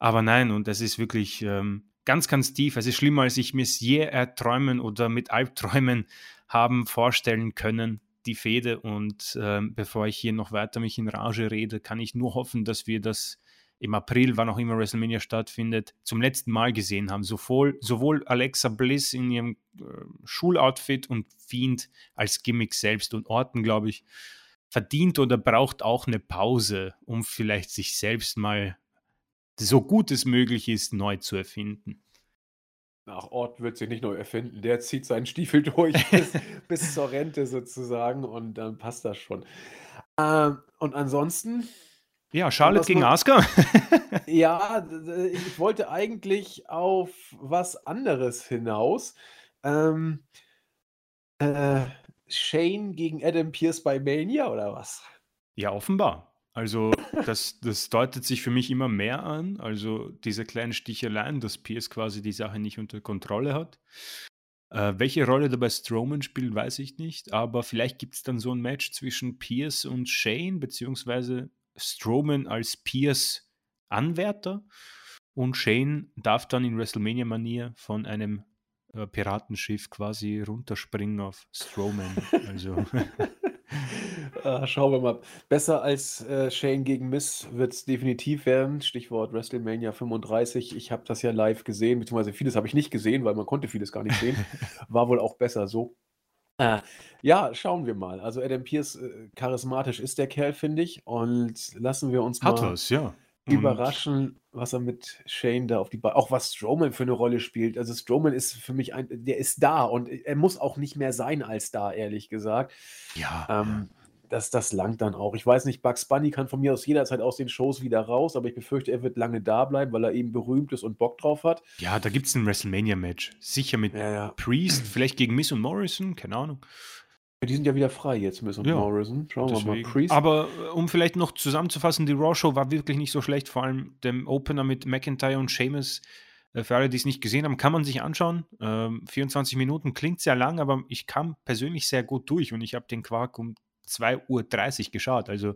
Aber nein, und das ist wirklich ähm, ganz, ganz tief. Es ist schlimmer, als ich mir es je erträumen oder mit Albträumen haben vorstellen können, die Fehde. Und ähm, bevor ich hier noch weiter mich in Rage rede, kann ich nur hoffen, dass wir das im April, wann auch immer WrestleMania stattfindet, zum letzten Mal gesehen haben. Sowohl, sowohl Alexa Bliss in ihrem äh, Schuloutfit und Fiend als Gimmick selbst und Orten, glaube ich, verdient oder braucht auch eine Pause, um vielleicht sich selbst mal so gut es möglich ist, neu zu erfinden. Ach, Ort wird sich nicht neu erfinden. Der zieht seinen Stiefel durch bis, bis zur Rente sozusagen und dann passt das schon. Ähm, und ansonsten. Ja, Charlotte gegen Asuka. ja, ich wollte eigentlich auf was anderes hinaus. Ähm, äh, Shane gegen Adam Pierce bei Mania oder was? Ja, offenbar. Also, das, das deutet sich für mich immer mehr an. Also, diese kleinen Sticheleien, dass Pierce quasi die Sache nicht unter Kontrolle hat. Äh, welche Rolle dabei Strowman spielt, weiß ich nicht. Aber vielleicht gibt es dann so ein Match zwischen Pierce und Shane, beziehungsweise Strowman als Pierce Anwärter. Und Shane darf dann in WrestleMania-Manier von einem äh, Piratenschiff quasi runterspringen auf Strowman. Also. Ah, schauen wir mal. Besser als äh, Shane gegen Miss wird es definitiv werden. Stichwort WrestleMania 35. Ich habe das ja live gesehen, beziehungsweise vieles habe ich nicht gesehen, weil man konnte vieles gar nicht sehen. War wohl auch besser so. Äh, ja, schauen wir mal. Also Adam Pierce, äh, charismatisch ist der Kerl, finde ich. Und lassen wir uns Hat mal was, ja. Überraschen, was er mit Shane da auf die Beine, auch was Strowman für eine Rolle spielt. Also Strowman ist für mich ein, der ist da und er muss auch nicht mehr sein als da, ehrlich gesagt. Ja. Ähm, das, das langt dann auch. Ich weiß nicht, Bugs Bunny kann von mir aus jederzeit aus den Shows wieder raus, aber ich befürchte, er wird lange da bleiben, weil er eben berühmt ist und Bock drauf hat. Ja, da gibt es ein WrestleMania-Match. Sicher mit Ja, ja. Priest, vielleicht gegen Miss und Morrison, keine Ahnung. Die sind ja wieder frei jetzt, Miss und Ja, Morrison. Schauen wir mal. Deswegen. Priest. Aber äh, um vielleicht noch zusammenzufassen, die Raw Show war wirklich nicht so schlecht, vor allem dem Opener mit McIntyre und Sheamus Äh, für alle, die es nicht gesehen haben, kann man sich anschauen. Ähm, 24 Minuten klingt sehr lang, aber ich kam persönlich sehr gut durch und ich habe den Quark um 2.30 Uhr geschaut. Also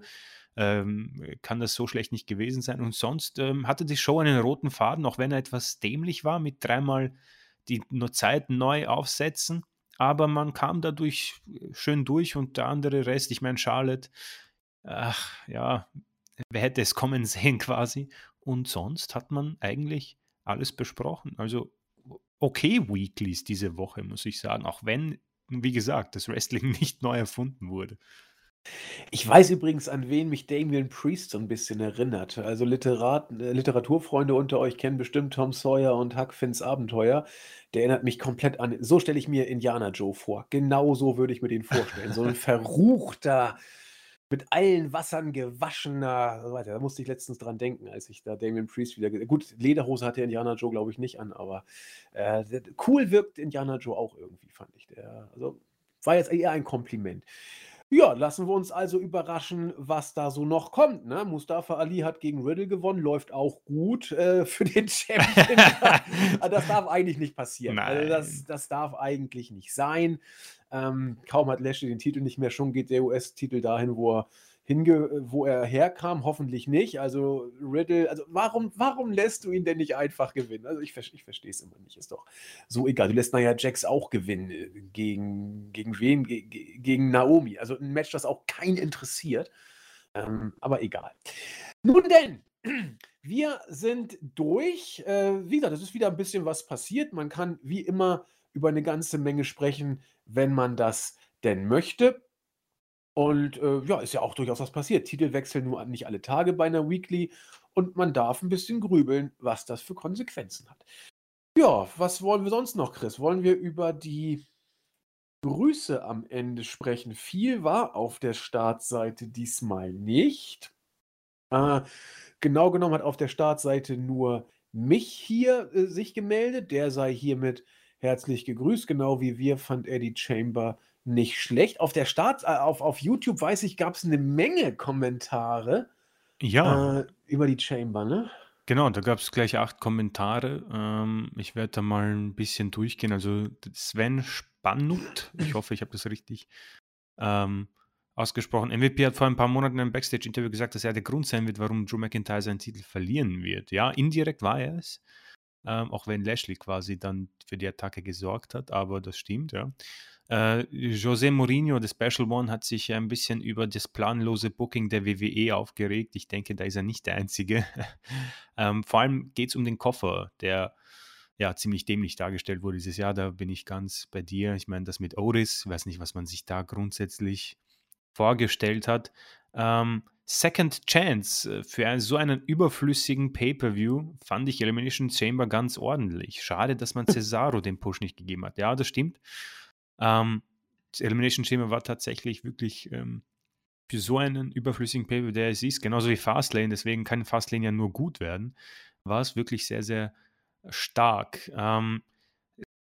ähm, kann das so schlecht nicht gewesen sein. Und sonst ähm, hatte die Show einen roten Faden, auch wenn er etwas dämlich war, mit dreimal die Zeit neu aufsetzen. Aber man kam dadurch schön durch und der andere Rest, ich meine, Charlotte, ach ja, wer hätte es kommen sehen quasi. Und sonst hat man eigentlich alles besprochen. Also okay Weeklies diese Woche, muss ich sagen. Auch wenn, wie gesagt, das Wrestling nicht neu erfunden wurde. Ich weiß übrigens, an wen mich Damien Priest so ein bisschen erinnert. Also Literat äh, Literaturfreunde unter euch kennen bestimmt Tom Sawyer und Huck Finns Abenteuer. Der erinnert mich komplett an so stelle ich mir Indiana Joe vor. Genau so würde ich mir den vorstellen. So ein verruchter, mit allen Wassern gewaschener so weiter. Da musste ich letztens dran denken, als ich da Damien Priest wieder gut, Lederhose hatte Indiana Joe, glaube ich, nicht an, aber, äh, cool wirkt Indiana Joe auch irgendwie, fand ich. Der also, war jetzt eher ein Kompliment. Ja, lassen wir uns also überraschen, was da so noch kommt, ne? Mustafa Ali hat gegen Riddle gewonnen, läuft auch gut, äh, für den Champion. Ah, das darf eigentlich nicht passieren. Also, das das darf eigentlich nicht sein. Ähm, kaum hat Lashley den Titel nicht mehr, schon geht der US-Titel dahin, wo er hinge wo er herkam, hoffentlich nicht. Also Riddle, also warum, warum lässt du ihn denn nicht einfach gewinnen? Also ich, ich verstehe es immer nicht, ist doch so egal. Du lässt naja Jax auch gewinnen äh, gegen, gegen wen? Ge gegen Naomi. Also ein Match, das auch keinen interessiert. Ähm, aber egal. Nun denn, wir sind durch. Äh, wie gesagt, es ist wieder ein bisschen was passiert. Man kann wie immer über eine ganze Menge sprechen, wenn man das denn möchte. Und, äh, ja, ist ja auch durchaus was passiert. Titel wechseln nur nicht alle Tage bei einer Weekly und man darf ein bisschen grübeln, was das für Konsequenzen hat. Ja, was wollen wir sonst noch, Chris? Wollen wir über die Grüße am Ende sprechen? Viel war auf der Startseite diesmal nicht. Äh, genau genommen hat auf der Startseite nur mich hier, äh, sich gemeldet. Der sei hiermit herzlich gegrüßt. Genau wie wir fand er die Chamber nicht schlecht. Auf der Start, äh, auf, auf YouTube weiß ich, gab es eine Menge Kommentare Ja. äh, über die Chamber, ne? Genau, da gab es gleich acht Kommentare. Ähm, ich werde da mal ein bisschen durchgehen. Also Sven Spannut, ich hoffe, ich habe das richtig ähm, ausgesprochen. MVP hat vor ein paar Monaten in einem Backstage-Interview gesagt, dass er der Grund sein wird, warum Drew McIntyre seinen Titel verlieren wird. Ja, indirekt war er es. Ähm, auch wenn Lashley quasi dann für die Attacke gesorgt hat, aber das stimmt, ja. Äh, José Mourinho, der Special One, hat sich ein bisschen über das planlose Booking der WWE aufgeregt. Ich denke, da ist er nicht der Einzige. ähm, vor allem geht es um den Koffer, der ja ziemlich dämlich dargestellt wurde dieses Jahr. Da bin ich ganz bei dir. Ich meine, das mit Oris, ich weiß nicht, was man sich da grundsätzlich vorgestellt hat. Ähm, Second Chance äh, für so einen überflüssigen Pay-Per-View fand ich Elimination Chamber ganz ordentlich. Schade, dass man Cesaro den Push nicht gegeben hat. Ja, das stimmt. Ähm, das Elimination Chamber war tatsächlich wirklich ähm, für so einen überflüssigen Paper, der es ist, genauso wie Fastlane, deswegen kann Fastlane ja nur gut werden, war es wirklich sehr, sehr stark. Ähm,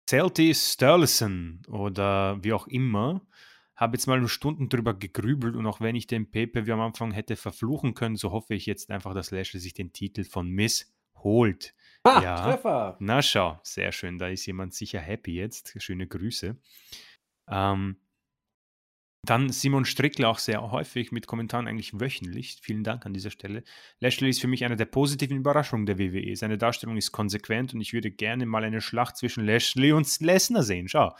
Celtis Sturleson oder wie auch immer, habe jetzt mal Stunden drüber gegrübelt und auch wenn ich den Paper wie am Anfang hätte verfluchen können, so hoffe ich jetzt einfach, dass Lashley sich den Titel von Miss holt. Ah, ja. Treffer. Na schau, sehr schön. Da ist jemand sicher happy jetzt. Schöne Grüße. Ähm, dann Simon Strickler auch sehr häufig mit Kommentaren eigentlich wöchentlich. Vielen Dank an dieser Stelle. Lashley ist für mich eine der positiven Überraschungen der WWE. Seine Darstellung ist konsequent und ich würde gerne mal eine Schlacht zwischen Lashley und Lesnar sehen. Schau,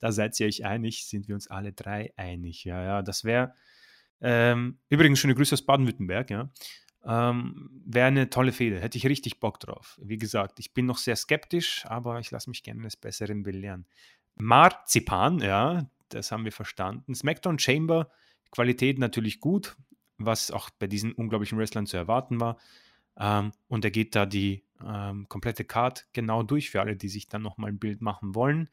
da seid ihr euch einig, sind wir uns alle drei einig. Ja, ja, das wäre ähm, übrigens schöne Grüße aus Baden-Württemberg. Ja. Ähm, Wäre eine tolle Fehde, hätte ich richtig Bock drauf. Wie gesagt, ich bin noch sehr skeptisch, aber ich lasse mich gerne eines Besseren belehren. Marzipan, ja, das haben wir verstanden. SmackDown Chamber, Qualität natürlich gut, was auch bei diesen unglaublichen Wrestlern zu erwarten war. Ähm, und er geht da die ähm, komplette Card genau durch für alle, die sich dann nochmal ein Bild machen wollen.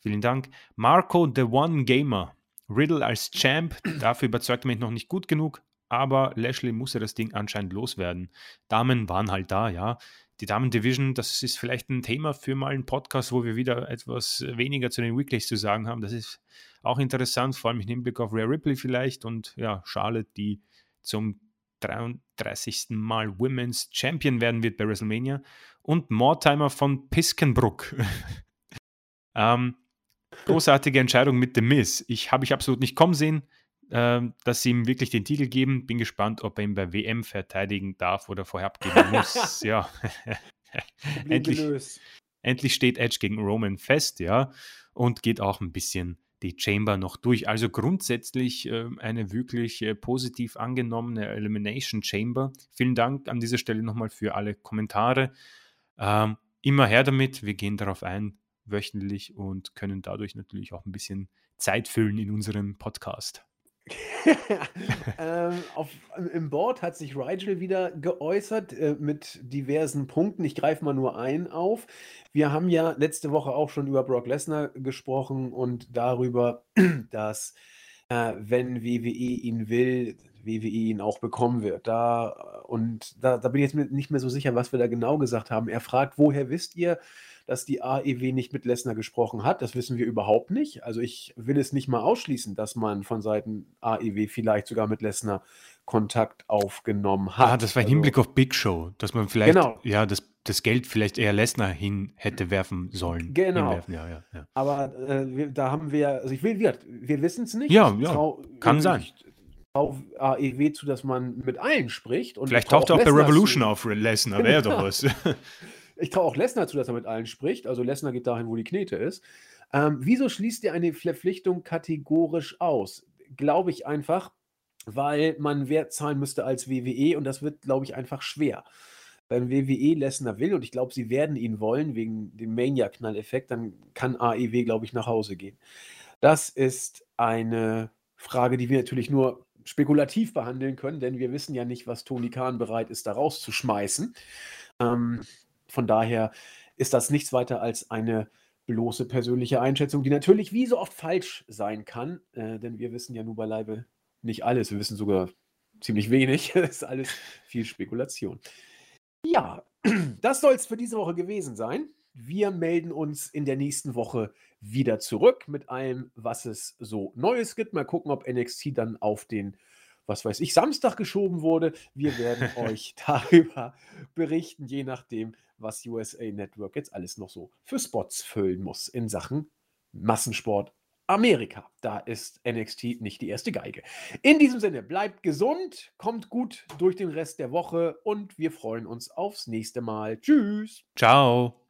Vielen Dank. Marco The One Gamer. Riddle als Champ, dafür überzeugt er mich noch nicht gut genug, aber Lashley musste das Ding anscheinend loswerden. Damen waren halt da, ja. Die Damen-Division, das ist vielleicht ein Thema für mal einen Podcast, wo wir wieder etwas weniger zu den Weeklies zu sagen haben. Das ist auch interessant, vor allem im Hinblick auf Rare Ripley vielleicht und ja, Charlotte, die zum 33. Mal Women's Champion werden wird bei WrestleMania. Und Mortimer von Piskenbruck. ähm, großartige Entscheidung mit The Miz. Ich habe ich absolut nicht kommen sehen, äh, dass sie ihm wirklich den Titel geben. Bin gespannt, ob er ihn bei WM verteidigen darf oder vorher abgeben muss. ja. endlich, endlich steht Edge gegen Roman fest, ja. Und geht auch ein bisschen die Chamber noch durch. Also grundsätzlich äh, eine wirklich äh, positiv angenommene Elimination Chamber. Vielen Dank an dieser Stelle nochmal für alle Kommentare. Ähm, immer her damit. Wir gehen darauf ein, wöchentlich und können dadurch natürlich auch ein bisschen Zeit füllen in unserem Podcast. ähm, auf, Im Board hat sich Rigel wieder geäußert äh, mit diversen Punkten. Ich greife mal nur einen auf. Wir haben ja letzte Woche auch schon über Brock Lesnar gesprochen und darüber, dass äh, wenn WWE ihn will, WWE ihn auch bekommen wird. Da, und da, da bin ich jetzt nicht mehr so sicher, was wir da genau gesagt haben. Er fragt, woher wisst ihr, dass die AEW nicht mit Lesnar gesprochen hat. Das wissen wir überhaupt nicht. Also ich will es nicht mal ausschließen, dass man von Seiten AEW vielleicht sogar mit Lesnar Kontakt aufgenommen hat. Ah, das war im also, Hinblick auf Big Show, dass man vielleicht genau. ja das, das Geld vielleicht eher Lesnar hin hätte werfen sollen. Genau. Hinwerfen. Ja, ja, ja. Aber äh, wir, da haben wir, also ich will, wir, wir wissen es nicht. Ja, ja. Trau, kann sein. Auf AEW zu, dass man mit allen spricht. Und Vielleicht taucht er auch bei Revolution zu. auf Lesnar, wäre doch was. Ich traue auch Lesnar zu, dass er mit allen spricht. Also Lesnar geht dahin, wo die Knete ist. Ähm, wieso schließt ihr eine Verpflichtung kategorisch aus? Glaube ich einfach, weil man mehr zahlen müsste als WWE und das wird, glaube ich, einfach schwer. Wenn WWE Lesnar will und ich glaube, sie werden ihn wollen wegen dem Mania-Knall-Effekt, dann kann AEW, glaube ich, nach Hause gehen. Das ist eine Frage, die wir natürlich nur spekulativ behandeln können, denn wir wissen ja nicht, was Tony Khan bereit ist, da rauszuschmeißen. Ähm, von daher ist das nichts weiter als eine bloße persönliche Einschätzung, die natürlich wie so oft falsch sein kann, äh, denn wir wissen ja nur beileibe nicht alles. Wir wissen sogar ziemlich wenig. das ist alles viel Spekulation. Ja, das soll es für diese Woche gewesen sein. Wir melden uns in der nächsten Woche wieder zurück mit allem, was es so Neues gibt. Mal gucken, ob NXT dann auf den was weiß ich, Samstag geschoben wurde. Wir werden euch darüber berichten, je nachdem, was USA Network jetzt alles noch so für Spots füllen muss in Sachen Massensport Amerika. Da ist NXT nicht die erste Geige. In diesem Sinne, bleibt gesund, kommt gut durch den Rest der Woche und wir freuen uns aufs nächste Mal. Tschüss. Ciao.